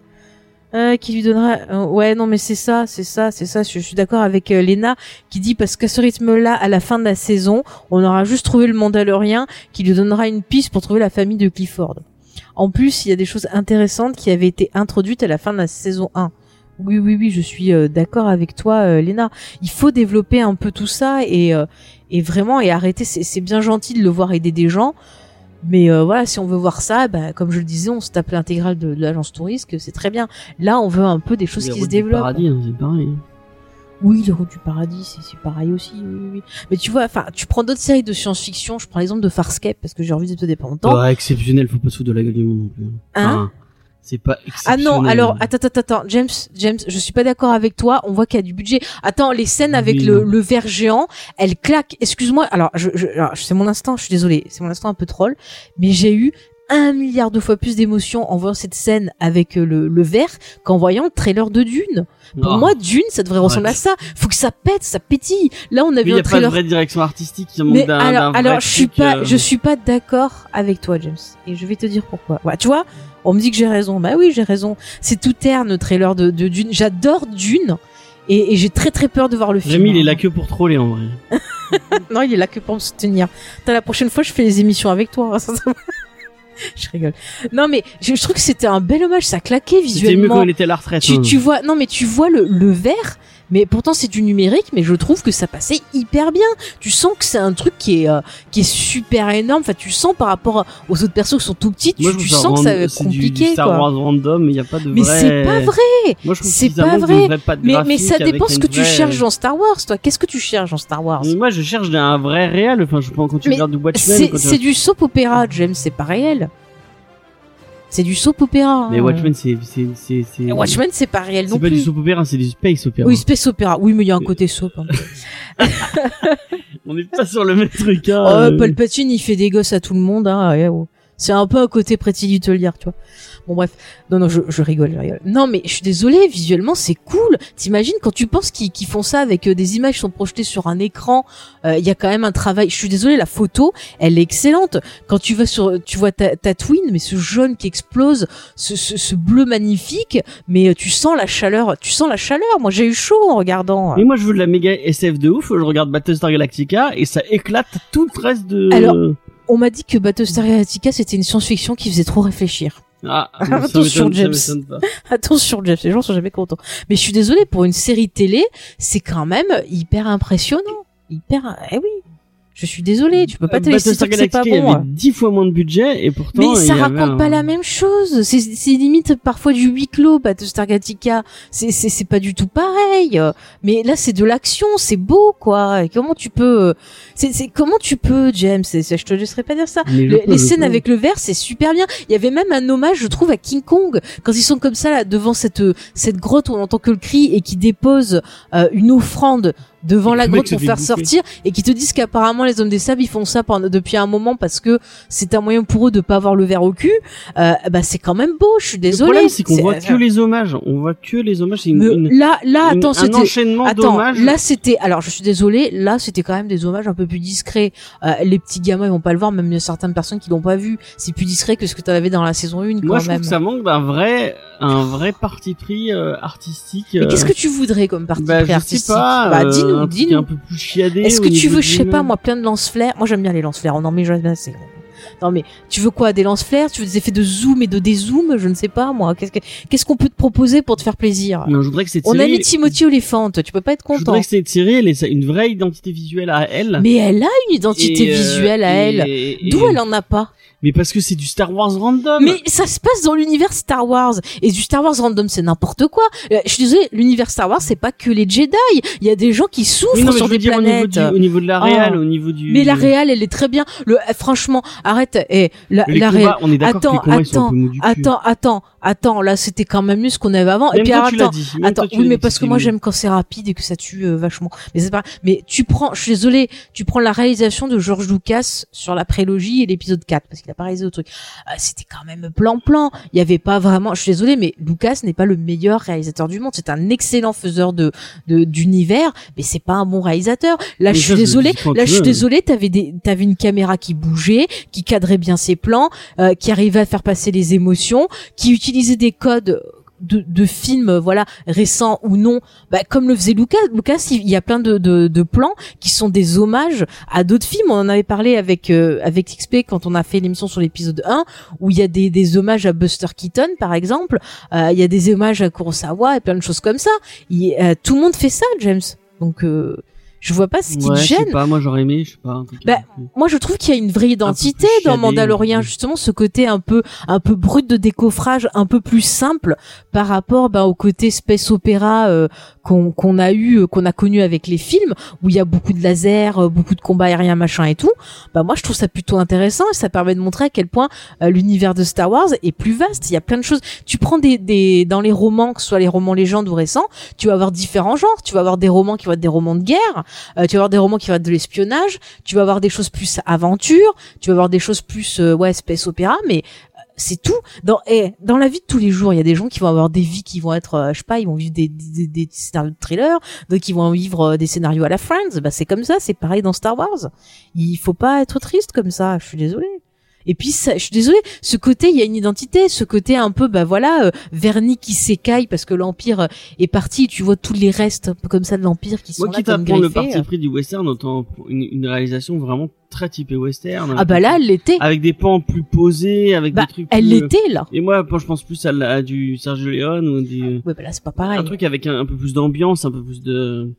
Euh, qui lui donnera euh, ouais non mais c'est ça c'est ça c'est ça je, je suis d'accord avec euh, Lena qui dit parce qu'à ce rythme là à la fin de la saison on aura juste trouvé le Mandalorien qui lui donnera une piste pour trouver la famille de Clifford en plus il y a des choses intéressantes qui avaient été introduites à la fin de la saison 1 oui oui oui je suis euh, d'accord avec toi euh, Lena il faut développer un peu tout ça et euh, et vraiment et arrêter c'est bien gentil de le voir aider des gens mais euh, voilà, si on veut voir ça, bah, comme je le disais, on se tape l'intégrale de, de l'agence touriste, c'est très bien. Là, on veut un peu des choses Les qui se du développent. paradis, hein, c'est pareil. hein. Oui, les routes du paradis, c'est pareil aussi. Oui, oui, oui. Mais tu vois, enfin, tu prends d'autres séries de science-fiction. Je prends l'exemple de Farscape parce que j'ai envie de te dépendre. Pas exceptionnel, faut pas se foutre de la gueule du monde non plus. Hein? Enfin, c'est pas Ah non, alors attends, attends, attends, James, James, je suis pas d'accord avec toi. On voit qu'il y a du budget. Attends, les scènes avec le, le verre géant, elles claquent. Excuse-moi. Alors, je, je, c'est mon instant. Je suis désolée. C'est mon instant un peu troll, mais j'ai eu un milliard de fois plus d'émotions en voyant cette scène avec euh, le, le verre qu'en voyant le trailer de Dune. Pour moi, Dune, ça devrait ressembler à ça. Faut que ça pète, ça pétille. Là, on a vu il y un a pas de trailer vraie direction artistique, il mais d'un alors, d'un alors je suis pas, euh, je suis pas d'accord avec toi, James. Et je vais te dire pourquoi. Ouais, tu vois, on me dit que j'ai raison. Bah oui, j'ai raison. C'est tout terne le trailer de, de Dune. J'adore Dune. Et, et j'ai très très peur de voir le film. Rémi, il est là que pour troller en vrai. non, il est là que pour me soutenir. T'as la prochaine fois, je fais les émissions avec toi. je rigole. Non, mais je, je trouve que c'était un bel hommage. Ça claquait C'était mieux visuellement. quand il était à la retraite. Tu, hein. tu vois, non, mais tu vois le, le vert. Mais pourtant c'est du numérique, mais je trouve que ça passait hyper bien. Tu sens que c'est un truc qui est euh, qui est super énorme. Enfin, tu sens par rapport aux autres persos qui sont tout petits, tu, Moi, sens que ça va être c'est du- du compliqué, quoi. Random, il y a pas de Mais vrai. c'est pas vrai. Moi, je trouve C'est pas vrai. Mais, mais ça dépend ce que tu cherches dans Star Wars, toi. Qu'est-ce que tu cherches dans Star Wars? Moi, je cherche un vrai réel. Enfin, je pense quand tu Mais regardes du Watchmen. C'est quand tu c'est du soap opéra, James. C'est pas réel. C'est du soap opéra. Mais hein. Watchmen, c'est c'est c'est c'est. Watchmen, c'est pas réel non C'est pas du plus. soap opéra, c'est du space opéra. Oui, space opéra. Oui, mais il y a un côté soap. hein. On est pas sur le même truc. Hein. Oh, euh. Palpatine, il fait des gosses à tout le monde. Hein. C'est un peu un côté Pretty Little Liars, tu vois. Bon bref, non non, je, je rigole, je rigole. Non mais je suis désolée, visuellement c'est cool. T'imagines quand tu penses qu'ils qu'ils font ça avec euh, des images qui sont projetées sur un écran, euh, il y a quand même un travail. Je suis désolée, la photo, elle est excellente. Quand tu vas sur, tu vois ta, Tatooine, mais ce jaune qui explose, ce, ce, ce bleu magnifique, mais euh, tu sens la chaleur, tu sens la chaleur. Moi j'ai eu chaud en regardant. Mais moi, je veux de la méga SF de ouf. Je regarde Battlestar Galactica et ça éclate tout le reste de. Alors- On m'a dit que Battlestar Galactica c'était une science-fiction qui faisait trop réfléchir. Ah, Attention, James. Attention, Jeff, les gens sont jamais contents. Mais je suis désolée, pour une série télé, c'est quand même hyper impressionnant. Hyper, eh oui. Je suis désolée, tu peux pas te laisser dire que c'est pas bon. avait dix fois moins de budget et pourtant. Mais ça raconte un- pas la même chose. C'est, limite parfois du huis clos, Battlestar Galactica. C'est, c'est, pas du tout pareil. Mais là, c'est de l'action, c'est beau, quoi. Et comment tu peux, c'est, comment tu peux, James? Je te laisserai pas dire ça. Le- les scènes avec le verre, c'est super bien. Il y avait même un hommage, je trouve, à King Kong quand ils sont comme ça là devant cette cette grotte où on entend que le cri et qui déposent euh, une offrande devant Et la le grotte pour faire sortir et qui te disent qu'apparemment les hommes des sables ils font ça pendant, depuis un moment parce que c'est un moyen pour eux de pas avoir le verre au cul. Euh, bah c'est quand même beau. Je suis Le désolée. problème, c'est qu'on voit que les hommages. On voit que les hommages. C'est une, une- là, là, une- attends, un c'était. enchaînement Attends, d'hommages. là c'était. Alors je suis désolée, là c'était quand même des hommages un peu plus discrets. Euh, les petits gamins ils vont pas le voir, même il y a certaines personnes qui l'ont pas vu. C'est plus discret que ce que tu avais dans la saison 1 quand Moi, je même. trouve que ça manque d'un vrai, un vrai parti pris euh, artistique. Mais euh, qu'est-ce que tu voudrais comme partie bah, pris artistique. Bah euh, dis-nous, un truc dis-nous. Un peu plus chiadé. Est-ce que tu veux, je sais pas moi, plein de lance-flares? Moi j'aime bien les lance-flares, on en met jamais assez. Non mais tu veux quoi Des lance-flares Tu veux des effets de zoom et de dézoom Je ne sais pas moi. Qu'est-ce que- qu'est-ce qu'on peut te proposer pour te faire plaisir? Non, je voudrais que cette On a série. mis Timothy Olyphant, tu peux pas être Je content. voudrais que cette série, elle ait une vraie identité visuelle à elle. Mais elle a une identité Et, euh, visuelle à et- elle. et- D'où elle en a pas? Mais parce que c'est du Star Wars random. Mais ça se passe dans l'univers Star Wars et du Star Wars random c'est n'importe quoi. Euh, je suis désolée, l'univers Star Wars c'est pas que les Jedi. Il y a des gens qui souffrent non, mais sur je veux des dire au niveau, planètes. du, au niveau de la Oh. réal, au niveau du. Mais la réal elle est très bien. Le euh, franchement, arrête. Et la, la combats, on est d'accord que les Attends, attends. Attends, attends, attends. Là c'était quand même mieux ce qu'on avait avant. et Même puis toi, tu attends. dit. Même Attends, toi, tu oui, mais dit parce que moi j'aime quand c'est rapide et que ça tue euh, vachement. Mais c'est pas. Mais tu prends, je suis désolée, tu prends la réalisation de George Lucas sur la prélogie et l'épisode 4 parce qu'il a pas réalisé d'autres trucs. Euh, C'était quand même plan-plan. Il y avait pas vraiment. Je suis désolée, mais Lucas n'est pas le meilleur réalisateur du monde. C'est un excellent faiseur de de- d'univers, mais c'est pas un bon réalisateur. Là, Mais je suis le quand Là, je suis veux. désolée. T'avais des, t'avais une caméra qui bougeait, qui cadrait bien ses plans, euh, qui arrivait à faire passer les émotions, qui utilisait des codes de, films euh, voilà récents ou non. Bah, comme le faisait Lucas Lucas il y a plein de, de, de plans qui sont des hommages à d'autres films. On en avait parlé avec euh, avec XP quand on a fait l'émission sur l'épisode 1 où il y a des, des hommages à Buster Keaton par exemple. Euh, il y a des hommages à Kurosawa et plein de choses comme ça. Il- euh, tout le monde fait ça James. Donc euh, je vois pas ce qui ouais, te je sais gêne pas, moi j'aurais aimé, je sais pas. Un truc Bah, un moi je trouve qu'il y a une vraie identité dans Mandalorian justement ce côté un peu un peu brut de décoffrage un peu plus simple par rapport bah, au côté space opéra euh, qu'on a eu euh, qu'on a connu avec les films où il y a beaucoup de lasers euh, beaucoup de combats aériens machin et tout bah moi je trouve ça plutôt intéressant et ça permet de montrer à quel point euh, l'univers de Star Wars est plus vaste. Il y a plein de choses. Tu prends des des dans les romans que ce soit les romans légendes ou récents tu vas avoir différents genres. Tu vas avoir des romans qui vont être des romans de guerre euh, tu vas avoir des romans qui vont être de l'espionnage tu vas avoir des choses plus aventure, tu vas avoir des choses plus euh, ouais space opéra, mais c'est tout. Dans eh, dans la vie de tous les jours, il y a des gens qui vont avoir des vies qui vont être, euh, je sais pas, ils vont vivre des, des, des scénarios de thriller, d'autres qui vont vivre euh, des scénarios à la Friends. Bah c'est comme ça, c'est pareil dans Star Wars. Il faut pas être triste comme ça. Je suis désolée. Et puis ça, je suis désolée, ce côté il y a une identité, ce côté un peu bah voilà, euh, vernis qui s'écaille parce que l'empire euh, est parti, tu vois tous les restes un peu comme ça de l'empire qui sont Moi, là quitte à comme prendre le parti pris du western, autant une, une réalisation vraiment très typée western. Ah bah là elle l'était. Avec des pans plus posés, avec Bah des trucs elle plus- euh, l'était là. Et moi, je pense plus à, la- à du Sergio Leone ou du, Ouais bah là c'est pas pareil. un truc avec un, un peu plus d'ambiance, un peu plus de,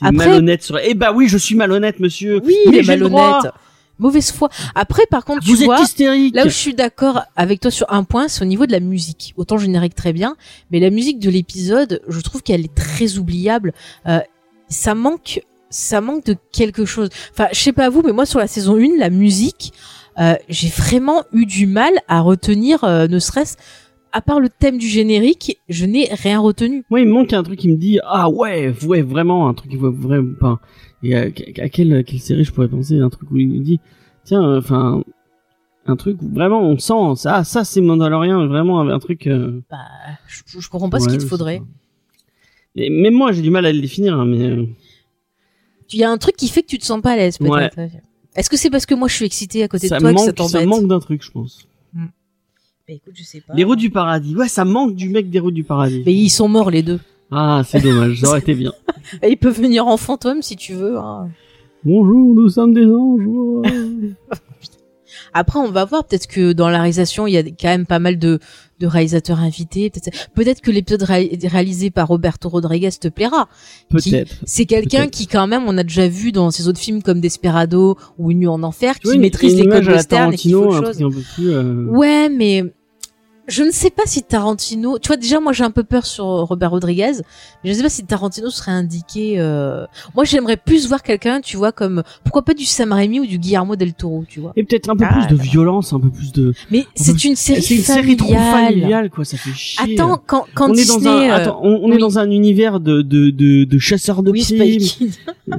Après- malhonnête sur, eh bah oui, je suis malhonnête, monsieur. Oui, Mais il est j'ai le droit. malhonnête. Mauvaise foi. Après par contre tu êtes vois, hystérique. Là où je suis d'accord avec toi sur un point, c'est au niveau de la musique. Autant générique très bien, mais la musique de l'épisode, je trouve qu'elle est très oubliable. Euh, ça manque, ça manque de quelque chose. Enfin, je sais pas vous, mais moi sur la saison 1, la musique, euh, j'ai vraiment eu du mal à retenir, euh, ne serait-ce, à part le thème du générique, je n'ai rien retenu. Moi, il me manque un truc qui me dit, ah ouais, ouais, vraiment, un truc qui voit vraiment pas. Et à, à quelle, quelle série je pourrais penser, un truc où il me dit, tiens, euh, enfin, un truc où vraiment on sent, ça, ça c'est Mandalorian, vraiment un truc. euh, Bah, je, je comprends pas ce ouais, qu'il te faudrait. Et même moi, j'ai du mal à le définir, hein, mais euh, Il y a un truc qui fait que tu te sens pas à l'aise, peut-être. Est-ce que c'est parce que moi je suis excitée à côté ça de toi que ça manque, ça t'embête manque d'un truc, je pense. Bah, écoute, je sais pas. Les routes du paradis, ouais, ça manque du mec des routes du paradis. Mais ils sont morts les deux. Ah, c'est dommage, ça aurait été bien. Et ils peuvent venir en fantôme si tu veux. hein. Bonjour, nous sommes des anges. Après, on va voir. Peut-être que dans la réalisation, il y a quand même pas mal de, de réalisateurs invités. Peut-être que l'épisode ré- réalisé par Roberto Rodriguez te plaira. Peut-être. C'est quelqu'un qui, quand même, on a déjà vu dans ses autres films comme Desperado ou Une nuit en enfer, Tu qui vois, maîtrise les codes western et qui fait chose. peu plus. euh, Ouais, mais je ne sais pas si Tarantino. Tu vois, déjà, moi, j'ai un peu peur sur Robert Rodriguez, mais je ne sais pas si Tarantino serait indiqué. euh, Moi, j'aimerais plus voir quelqu'un, tu vois, comme pourquoi pas du Sam Raimi ou du Guillermo del Toro, tu vois. Et peut-être un peu Ah, plus de violence, un peu plus de. Mais c'est une série C'est une série trop familiale, quoi. Ça fait chier. Attends, quand quand on est dans Disney. un, euh, attends, on, on est dans un univers de de de, de chasseurs de oui,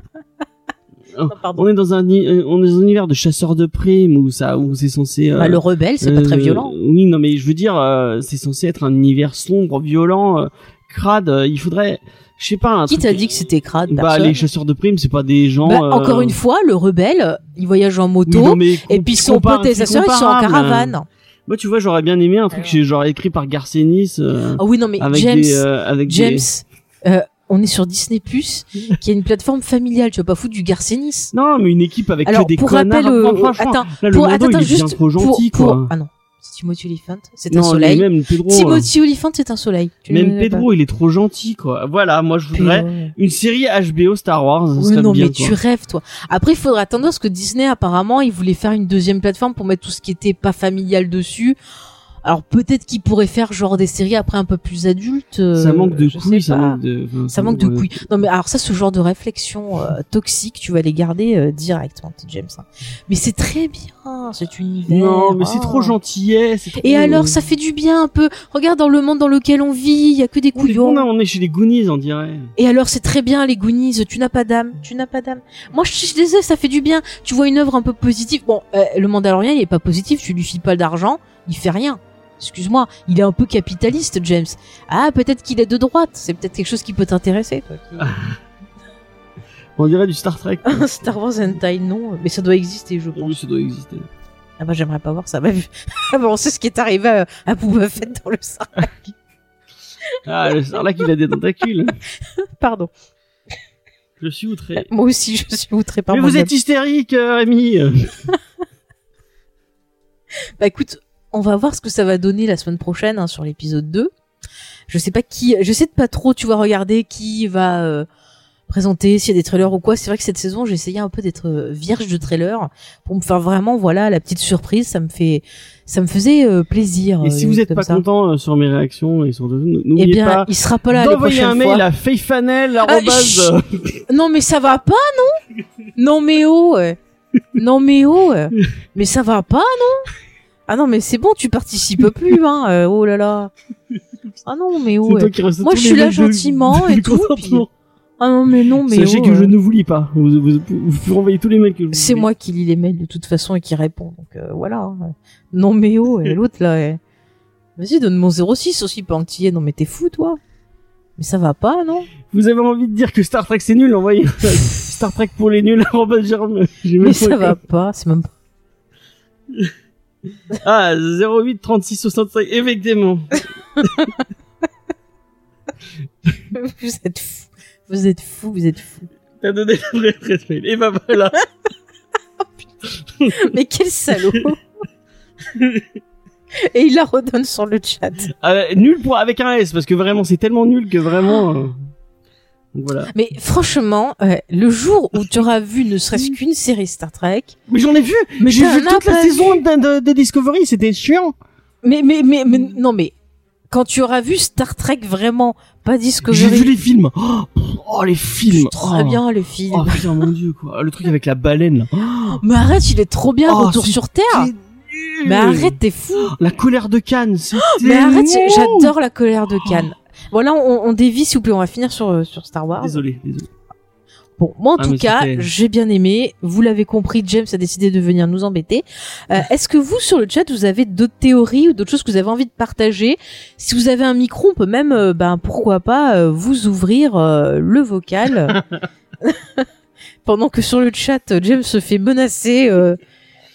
pardon. On est dans un euh, on est dans un univers de chasseurs de primes où ça où c'est censé. euh, Bah, le rebelle, c'est pas très euh, violent. Oui, non, mais je veux dire, euh, c'est censé être un univers sombre, violent, crade. il faudrait, je sais pas, un Qui t'a dit que c'était crade Bah, les chasseurs de primes, c'est pas des gens. Bah, Encore une fois, le rebelle, il voyage en oui, moto. non, mais et puis son pote et sa sœur, ils sont en caravane. Moi, tu vois, j'aurais bien aimé un truc, Alors. genre écrit par Garcenis, euh, Ah oui, non, mais avec James, des, euh, avec James, des- euh, on est sur Disney Plus, qui est une plateforme familiale. Tu vas pas foutre du Garcenis. Non, mais une équipe avec Alors, que des pour connards. rappel, euh, attends, là, le pour, Mando, attends, juste trop gentil, pour, quoi. pour- ah non, c'est Timothy Olyphant, c'est un soleil. même Pedro, Timothy c'est un soleil. Tu même Pedro, il est trop gentil, quoi. Voilà, moi, je voudrais Pedro. une série HBO Star Wars. Non, bien, mais quoi. tu rêves, toi. Après, il faudra attendre parce que Disney, apparemment, il voulait faire une deuxième plateforme pour mettre tout ce qui était pas familial dessus. Alors, peut-être qu'il pourrait faire genre des séries après un peu plus adultes. euh, ça manque de couilles, ça manque de. enfin, Ça manque de couilles. Non mais alors ça, ce genre de réflexion euh, toxique, tu vas les garder euh, direct, mon petit James. hein. Mais c'est très bien, cet univers. Non, mais c'est oh. trop gentillet. c'est trop- Et alors, ça fait du bien un peu. Regarde dans le monde dans lequel on vit, il y a que des On est, couillons. on, a- on est chez les Goonies, on dirait. Et alors, c'est très bien les Goonies. Tu n'as pas d'âme, tu n'as pas d'âme. Moi, je suis désolée, ça fait du bien. Tu vois une œuvre un peu positive. Bon, euh, le Mandalorian, il est pas positif. Tu lui files pas d'argent, il fait rien. Excuse-moi, il est un peu capitaliste, James. Ah, peut-être qu'il est de droite. C'est peut-être quelque chose qui peut t'intéresser, toi. qui- On dirait du Star Trek. Star Wars Hentai, non, mais ça doit exister, je Oui, pense. ça doit exister. Ah bah j'aimerais pas voir ça. Bah, ah bah, on sait ce qui est arrivé à, à Boba Fett dans le Star. Ah, le Sarlacc, il a des tentacules. Pardon. Je suis outré. Moi aussi, je suis outré par Mais vous êtes hystérique, euh, Rémi. Bah écoute, on va voir ce que ça va donner la semaine prochaine hein, sur l'épisode 2. Je sais pas qui, je sais pas trop, tu vas regarder qui va euh, présenter, s'il y a des trailers ou quoi. C'est vrai que cette saison, j'ai essayé un peu d'être euh, vierge de trailers pour me faire vraiment, voilà, la petite surprise. Ça me fait, ça me faisait euh, plaisir. Et si vous êtes comme pas ça. content sur mes réactions et sur de- eh n'oubliez bien, pas il sera pas là d'envoyer un mail fois. à fayfanel Ah. Non mais ça va pas non? Non mais oh. Non mais oh. Mais ça va pas non? Ah non mais c'est bon tu participes plus hein euh, oh là là Ah non mais oh ouais. Moi, je suis là gentiment et tout. Ah non mais non mais Sachez oh, que je ne vous lis pas. Vous, vous, vous pouvez envoyer tous les mails que je vous c'est moi qui lis les mails de toute façon et qui répond donc euh, voilà. hein. Non mais oh et l'autre là. Vas-y donne mon 06 aussi es. Non mais t'es fou toi Mais ça va pas non? Vous avez envie de dire que Star Trek c'est nul, envoyez Star Trek pour les nuls. Mais ça va pas c'est même pas Ah, 08 36 65, effectivement. vous êtes fou. Vous êtes fou, vous êtes fou. T'as donné la vraie adresse mail. Et bah voilà. Mais quel salaud Et il la redonne sur le chat. Ah, nul pour avec un S parce que vraiment c'est tellement nul que vraiment. Voilà. Mais franchement, euh, le jour où tu auras vu ne serait-ce qu'une série Star Trek, Mais j'en ai vu. Mais J'ai vu toute la saison de, de, de Discovery. C'était chiant. mais mais mais, mais non mais quand tu auras vu Star Trek vraiment, pas J'ai Discovery, vu les films. Oh, oh, les films. très oh. bien le film. Oh putain mon dieu quoi. Le truc avec la baleine là. Oh, Mais arrête, il est trop bien, Oh, retour sur Terre. Mais arrête, t'es fou. La colère de Cannes. Mais arrête, j'adore la colère de Cannes. Voilà, on, on dévie s'il vous plaît, on va finir sur euh, sur Star Wars. Désolé, désolé. Bon, moi en Ah, tout cas, j'ai bien aimé. Vous l'avez compris, James a décidé de venir nous embêter. Euh, Est-ce que vous, sur le chat, vous avez d'autres théories ou d'autres choses que vous avez envie de partager? Si vous avez un micro, on peut même, euh, ben pourquoi pas, euh, vous ouvrir euh, le vocal. Pendant que sur le chat, James se fait menacer.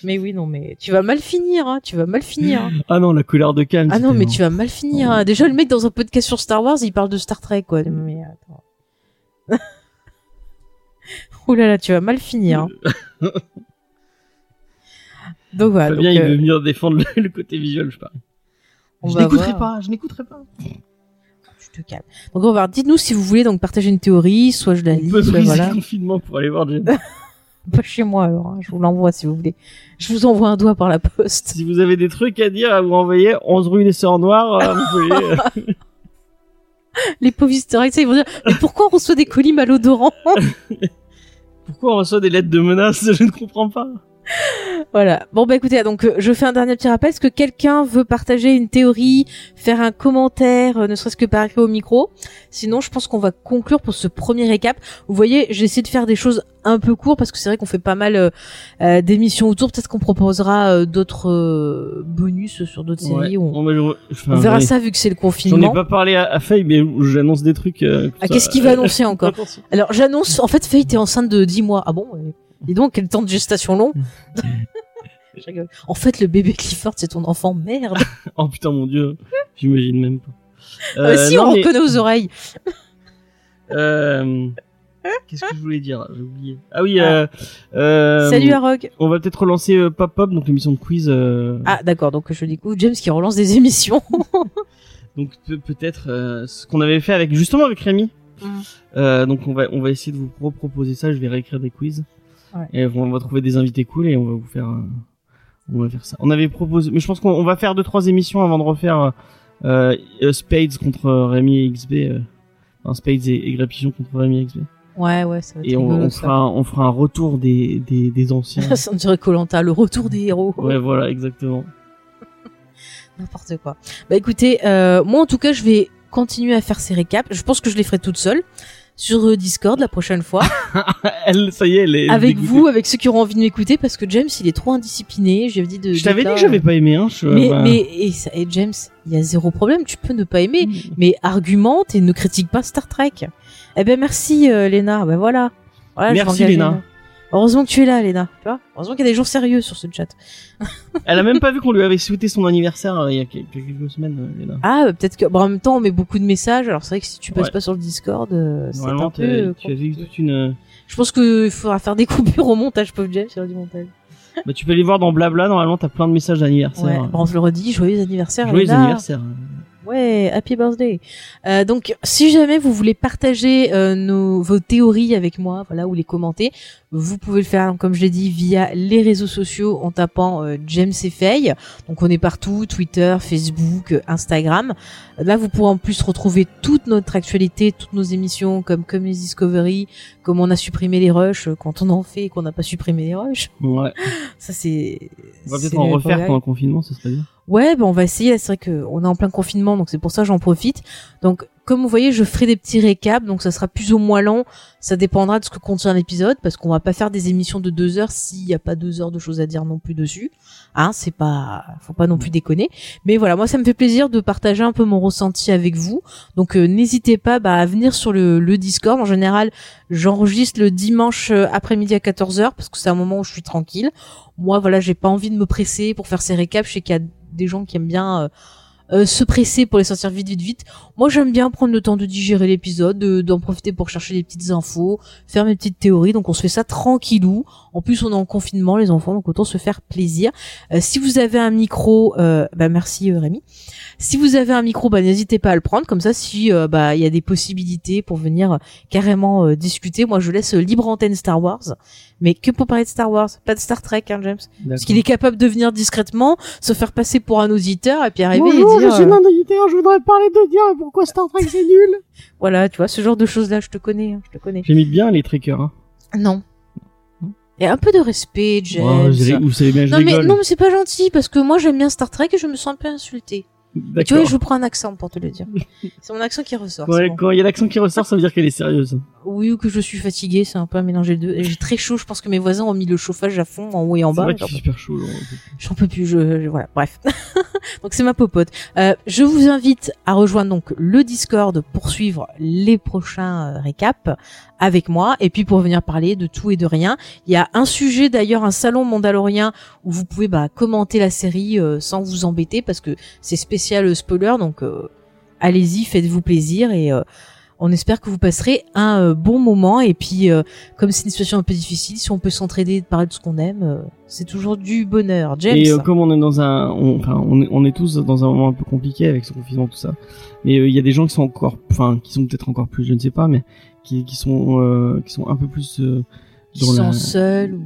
Euh, Mais oui, non, mais tu vas mal finir, hein, tu vas mal finir. hein. Ah non, la colère de Cannes. Ah non, mais tu vas mal finir. hein. Déjà, le mec dans un podcast sur Star Wars, il parle de Star Trek, quoi. Mais attends. Ouh là là, tu vas mal finir. hein. Donc voilà. Fabien, donc, il euh, veut venir défendre le, le côté visuel, je parie. on Je n'écouterai pas, je n'écouterai pas. Tu te calmes. Donc on va voir. Dites-nous si vous voulez donc partager une théorie, soit je la On lis, peut soit briser voilà. le confinement pour aller voir. Pas chez moi alors. hein. Je vous l'envoie si vous voulez. Je vous envoie un doigt par la poste. si vous avez des trucs à dire, à vous envoyer, 11 rue des Sœurs Noires, euh, vous pouvez... euh, Les pauvres ça, ils vont dire mais pourquoi on reçoit des colis malodorants? Pourquoi on reçoit des lettres de menaces? Je ne comprends pas. Voilà. Bon bah écoutez, donc euh, je fais un dernier petit rappel. Est-ce que quelqu'un veut partager une théorie, faire un commentaire, euh, ne serait-ce que par écrit au micro? Sinon, je pense qu'on va conclure pour ce premier récap. Vous voyez, j'ai essayé de faire des choses un peu courtes parce que c'est vrai qu'on fait pas mal euh, euh, d'émissions autour. Peut-être qu'on proposera euh, d'autres euh, bonus sur d'autres séries. On, bah, je- enfin, on verra ça vu que c'est le J'en ai confinement. pas parlé à, à Faye, mais j'annonce des trucs. euh, Ah, qu'est-ce qu'il va annoncer encore. Alors j'annonce, en fait, Faye, t'es enceinte de 10 mois. Ah bon ouais. Dis donc, quel temps de gestation long Je rigole. En fait, le bébé Clifford, c'est ton enfant. Merde. Oh putain, mon dieu. J'imagine même pas. Ah bah si, non, on mais, reconnaît aux oreilles. euh, Qu'est-ce que je voulais dire? J'ai oublié. Ah oui, euh, euh, Salut Arog. On va peut-être relancer euh, Pop Pop, donc l'émission de quiz. euh, Ah d'accord, donc je découvre James qui relance des émissions. Donc peut- peut-être euh, ce qu'on avait fait avec justement avec Rémi. Mm. Euh, donc on va on va essayer de vous reproposer ça. Je vais réécrire des quiz Ouais. et on va trouver des invités cool et on va vous faire on va faire ça. On avait proposé, mais je pense qu'on on va faire deux trois émissions avant de refaire euh, euh, Spades contre Rémi et XB. Euh, enfin, Spades et, et contre Rémi et XB. Ouais, ouais, ça va être Et on, rigolo, on ça. fera un, on fera un retour des des, des anciens. ça me dirait Colanta, le retour des héros. ouais voilà exactement. N'importe quoi. Bah écoutez, euh, moi en tout cas, je vais continuer à faire ces récaps. Je pense que je les ferai toute seule sur euh, Discord la prochaine fois, elle ça y est elle est avec dégoûtée. vous, avec ceux qui auront envie de m'écouter, parce que James, il est trop indiscipliné. Je dit de. Je t'avais dit que j'avais pas aimé hein. Je, Mais bah, mais et, ça- et James, il y a zéro problème. Tu peux ne pas aimer, mais argumente et ne critique pas Star Trek. Eh ben merci euh, Léna. Ben voilà. voilà Merci, Léna. Heureusement que tu es là, Léna. Tu vois Heureusement qu'il y a des gens sérieux sur ce chat. Elle a même pas vu qu'on lui avait souhaité son anniversaire euh, il y a quelques, semaines, euh, Léna. Ah, euh, peut-être que. Bon, en même temps, on met beaucoup de messages. Alors c'est vrai que si tu passes Ouais. pas sur le Discord, euh, c'est un peu. euh, tu avais eu toute une. Je pense qu'il faudra faire des coupures au montage, pauvre James, sur du montage. Bah, tu peux aller voir dans Blabla. Normalement, t'as plein de messages d'anniversaire. Ouais. Bon, je le redis, joyeux anniversaire. Joyeux Léna. anniversaire. Ouais, happy birthday. Euh, donc, si jamais vous voulez partager euh, nos, vos théories avec moi, voilà, ou les commenter, vous pouvez le faire, comme je l'ai dit, via les réseaux sociaux en tapant euh, James et Faye. Donc, on est partout, Twitter, Facebook, euh, Instagram. Là, vous pourrez en plus retrouver toute notre actualité, toutes nos émissions, comme Comedy Discovery, comme on a supprimé les rushs euh, quand on en fait et qu'on n'a pas supprimé les rushs. Ouais. Ça, c'est... On va peut-être en refaire pendant le confinement, ce serait bien. Ouais, ben on va essayer. C'est vrai que on est en plein confinement, donc c'est pour ça que j'en profite. Donc comme vous voyez, je ferai des petits récaps, donc ça sera plus ou moins long. Ça dépendra de ce que contient l'épisode, parce qu'on va pas faire des émissions de deux heures s'il n'y a pas deux heures de choses à dire non plus dessus. Hein, c'est pas, faut pas non plus déconner. Mais voilà, moi ça me fait plaisir de partager un peu mon ressenti avec vous. Donc euh, n'hésitez pas bah, à venir sur le, le Discord. En général, j'enregistre le dimanche euh, après-midi à 14h parce que c'est un moment où je suis tranquille. Moi, voilà, j'ai pas envie de me presser pour faire ces récaps. Je sais qu'il y a des gens qui aiment bien. Euh, euh, se presser pour les sortir vite vite vite. Moi j'aime bien prendre le temps de digérer l'épisode, d'en profiter pour chercher des petites infos, faire mes petites théories. Donc on se fait ça tranquillou. En plus on est en confinement les enfants, donc autant se faire plaisir. Euh, si vous avez un micro, euh, bah merci Rémi. Si vous avez un micro, bah n'hésitez pas à le prendre. Comme ça, si bah il y a des possibilités pour venir carrément discuter, moi je laisse libre antenne Star Wars mais que pour parler de Star Wars, pas de Star Trek, hein, James. Parce qu'il est capable de venir discrètement, se faire passer pour un auditeur et puis arriver Bonjour, dire. je suis un auditeur, je voudrais parler de dire pourquoi Star Trek c'est nul. Voilà, tu vois, ce genre de choses-là, je te connais, hein, je te connais. J'imite bien les trekkers. Hein. Non. Et un peu de respect, James. Oh, je, vous savez bien, je non mais rigole. non mais c'est pas gentil parce que moi j'aime bien Star Trek et je me sens un peu insultée. Et tu vois, je vous prends un accent pour te le dire. c'est mon accent qui ressort. Ouais, c'est bon. quand il y a l'accent qui ressort, ça veut dire qu'elle est sérieuse. Oui, ou que je suis fatiguée, c'est un peu un mélange des deux. J'ai très chaud, je pense que mes voisins ont mis le chauffage à fond, en haut et en C'est bas. fait super chaud. J'en peux plus, je, je- voilà, bref. donc c'est ma popote. Euh, je vous invite à rejoindre donc le Discord pour suivre les prochains euh, récaps avec moi et puis pour venir parler de tout et de rien. Il y a un sujet d'ailleurs, un salon mandalorien où vous pouvez bah, commenter la série euh, sans vous embêter parce que c'est spécial euh, spoiler donc euh, allez-y, faites-vous plaisir et euh, on espère que vous passerez un euh, bon moment et puis euh, comme c'est une situation un peu difficile, si on peut s'entraider et parler de ce qu'on aime, c'est toujours du bonheur. James. Et comme on est dans un, on, enfin, est, on est tous dans un moment un peu compliqué avec ce confinement tout ça. Mais il y a des gens qui sont encore, enfin, qui sont peut-être encore plus, je ne sais pas, mais qui, qui sont, euh, qui sont un peu plus euh, qui dans sont la- seuls ou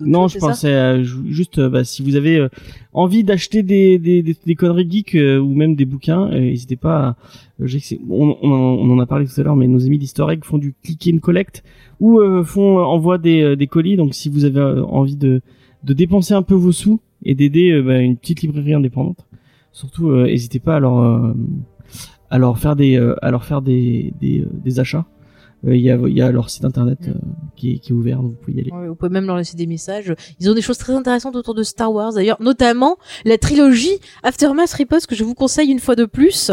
Non, je pensais à ju- juste euh, bah, si vous avez euh, envie d'acheter des, des, des, des conneries geeks euh, ou même des bouquins, euh, n'hésitez pas. À, euh, on, on, en- on en a parlé tout à l'heure, mais nos amis d'Easter Egg font du click and collect ou euh, font euh, envoient des, euh, des colis. Donc si vous avez euh, envie de, de dépenser un peu vos sous et d'aider euh, bah, une petite librairie indépendante, surtout euh, n'hésitez pas à leur euh, à leur faire des euh, à leur faire des euh, des achats. Euh, Il y, a, il y a leur site internet euh, qui, est, qui est ouvert, donc vous pouvez y aller. Ouais, vous pouvez même leur laisser des messages. Ils ont des choses très intéressantes autour de Star Wars, d'ailleurs, notamment la trilogie Aftermath Riposte que je vous conseille une fois de plus.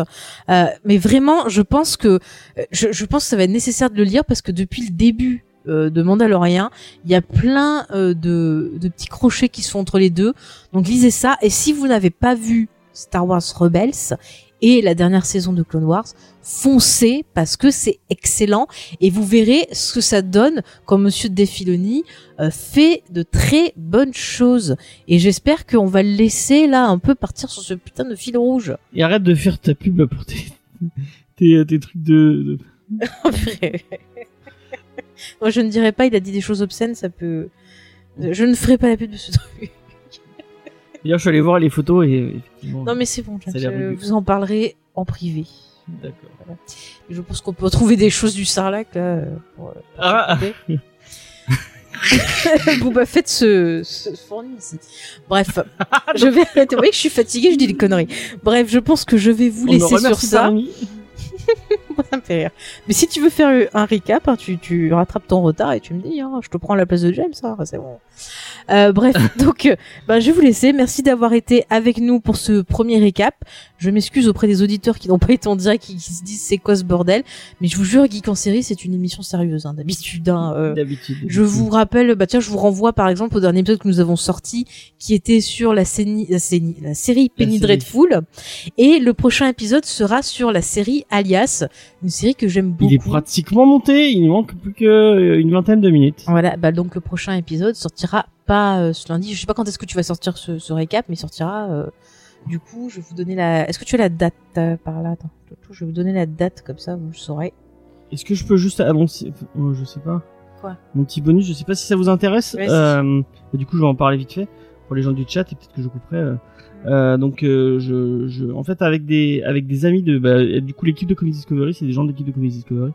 Euh, mais vraiment, je pense que je, je pense que ça va être nécessaire de le lire parce que depuis le début de Mandalorian, il y a plein euh, de, de petits crochets qui sont entre les deux. Donc lisez ça. Et si vous n'avez pas vu Star Wars Rebels et la dernière saison de Clone Wars, foncez parce que c'est excellent et vous verrez ce que ça donne quand Monsieur Defiloni euh, fait de très bonnes choses. Et j'espère qu'on va le laisser là un peu partir sur ce putain de fil rouge. Et arrête de faire ta pub pour tes, tes, tes trucs de, de- Moi je ne dirais pas, il a dit des choses obscènes, ça peut... Je ne ferai pas la pub de ce truc. D'ailleurs, je suis allé voir les photos et effectivement. Non mais c'est bon, Ça je vous en parlerai en privé. D'accord. Je pense qu'on peut trouver des choses du Sarlac là. euh, Pour, euh, pour Ah. Boba Fett se, se fournit ici. Bref, je vais arrêter. Vous voyez que je suis fatiguée, je dis des conneries. Bref, je pense que je vais vous On laisser sur ça. Darami. ça me fait rire. Mais si tu veux faire un recap, hein, tu, tu rattrapes ton retard et tu me dis, hein, je te prends la place de James, hein, c'est bon. Euh, bref, donc, bah, je vais vous laisser. Merci d'avoir été avec nous pour ce premier récap. Je m'excuse auprès des auditeurs qui n'ont pas été en direct, qui, qui se disent c'est quoi ce bordel? Mais je vous jure, Geek en série, c'est une émission sérieuse, hein, d'habitude. Hein, euh, D'habitude. je vous rappelle, bah tiens, je vous renvoie par exemple au dernier épisode que nous avons sorti, qui était sur la, séni- la, séni- la série Penny série. Dreadful, et le prochain épisode sera sur la série Alias, une série que j'aime beaucoup. Il est pratiquement monté. Il manque plus qu'une vingtaine de minutes. Voilà, bah donc le prochain épisode sortira pas euh, ce lundi. Je sais pas quand est-ce que tu vas sortir ce, ce récap, mais il sortira. euh, du coup, je vais vous donner la. Est-ce que tu as la date euh, par là? Attends, je vais vous donner la date comme ça, vous le saurez. Est-ce que je peux juste annoncer, euh, je sais pas. Quoi? Mon petit bonus, je sais pas si ça vous intéresse. Euh, du coup, je vais en parler vite fait pour les gens du chat et peut-être que je couperai. Euh. Donc, euh, je, je, en fait, avec des, avec des amis de, bah, du coup, l'équipe de Comedy Discovery, c'est des gens de l'équipe de Comedy Discovery.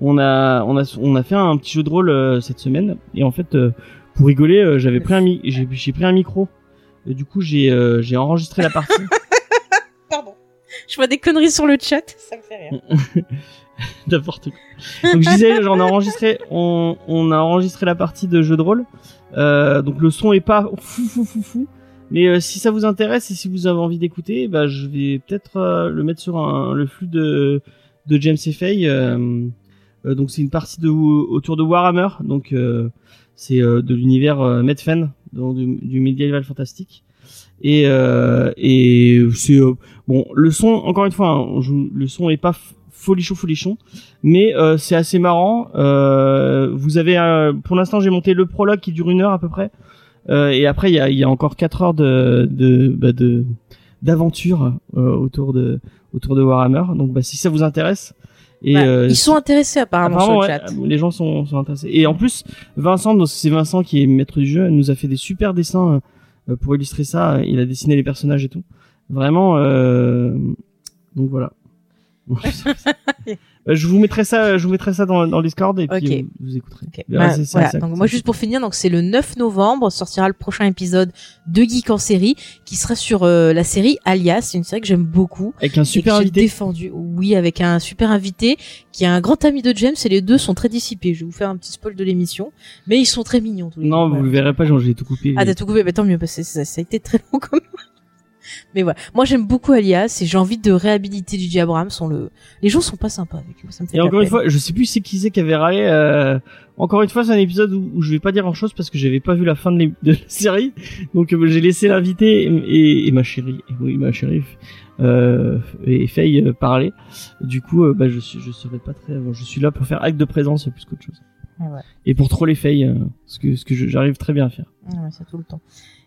On a, on a, on a fait un petit jeu de rôle euh, cette semaine et en fait, euh, pour rigoler, euh, j'avais pris un, mi- j'ai, j'ai pris un micro. Et du coup, j'ai, euh, j'ai enregistré la partie. Pardon. Je vois des conneries sur le chat, ça me fait rire. N'importe quoi. Donc je disais, j'en ai enregistré, on, on a enregistré la partie de jeu de rôle. Euh, donc le son est pas fou fou fou fou. Mais euh, si ça vous intéresse et si vous avez envie d'écouter, bah je vais peut-être euh, le mettre sur un, le flux de de James Fay. Euh, euh, donc c'est une partie de autour de Warhammer. Donc c'est de l'univers Medfen, donc du, du fantastique. Et et c'est bon le son encore une fois, hein, le son est pas folichon folichon mais euh, c'est assez marrant euh, vous avez pour l'instant j'ai monté le prologue qui dure une heure à peu près euh, et après il y a, y a, encore quatre heures de de bah, de d'aventure autour de autour de Warhammer. Donc bah, si ça vous intéresse et bah, ils sont intéressés apparemment, sur le chat. les gens sont, sont intéressés. Et en plus Vincent c'est Vincent qui est maître du jeu nous a fait des super dessins pour illustrer ça. Il a dessiné les personnages et tout. Vraiment donc voilà. Euh, je vous mettrai ça, je vous mettrai ça dans, dans le Discord et puis vous écouterez. Bah, voilà. donc moi juste pour finir, donc c'est le 9 novembre sortira le prochain épisode de Geek en série qui sera sur euh, la série Alias, une série que j'aime beaucoup. Avec un super invité. Défendu. Oui, avec un super invité qui est un grand ami de James et les deux sont très dissipés. Je vais vous faire un petit spoil de l'émission, mais ils sont très mignons tous les Non, vous le verrez pas, j'ai tout coupé. Ah, t'as tout coupé, mais tant mieux parce que ça, ça a été très long comme mais voilà. Moi, j'aime beaucoup Alias et j'ai envie de réhabiliter Gigi Abrams. On le... Les gens sont pas sympas avec lui. Ça me fait et encore une fois, je sais plus c'est qui c'est qui avait râlé. Euh... Encore une fois, c'est un épisode où, je vais pas dire grand chose parce que j'avais pas vu la fin de, la série. Donc, euh, j'ai laissé l'invité et, et, ma chérie, et oui, ma chérie, euh, et Faye euh, parler. Du coup, euh, bah, je suis, je serai pas très, je suis là pour faire acte de présence plus qu'autre chose. Ouais. Et pour troller Faye, ce que, ce que j'arrive très bien à faire. Ouais, c'est tout le temps.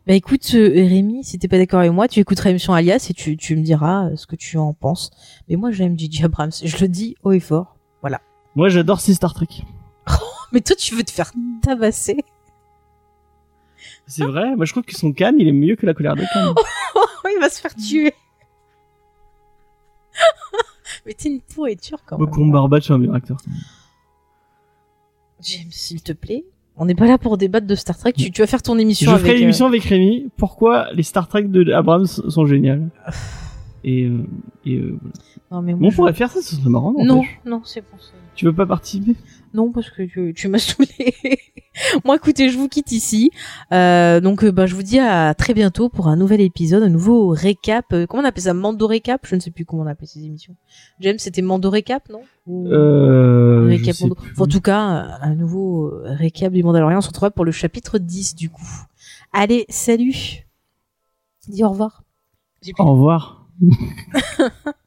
Bah écoute, euh, Rémi, si t'es pas d'accord avec moi, tu écouteras l'émission Alias et tu, tu me diras euh, ce que tu en penses. Mais moi, j'aime J.J. Abrams. Je le dis haut et fort. Voilà. Moi, j'adore ces Star Trek. mais toi, tu veux te faire tabasser. C'est vrai. Moi, je trouve que son canne, il est mieux que la colère de canne. il va se faire tuer. mais t'es une pourriture quand même. Moi, Barbatch, c'est un meilleur acteur. James, s'il te plaît. On n'est pas là pour débattre de Star Trek. Tu, tu vas faire ton émission je avec. Je ferai l'émission euh, avec Rémi. Pourquoi les Star Trek de Abrams sont géniales Et, euh, et euh, voilà. Non, mais moi, on pourrait faire ça, ce serait marrant. Non, non, c'est pour ça. Tu veux pas participer? Non, parce que tu, tu m'as saoulé. Moi, écoutez, je vous quitte ici. Euh, donc, euh, bah, je vous dis à très bientôt pour un nouvel épisode, un nouveau récap. Euh, comment on appelle ça? Mando récap? Je ne sais plus comment on appelle ces émissions. James, c'était Mando récap, non? Euh, récap En tout cas, un nouveau récap du Mandalorian. On se retrouvera pour le chapitre 10 du coup. Allez, salut. Dis au revoir. Au revoir.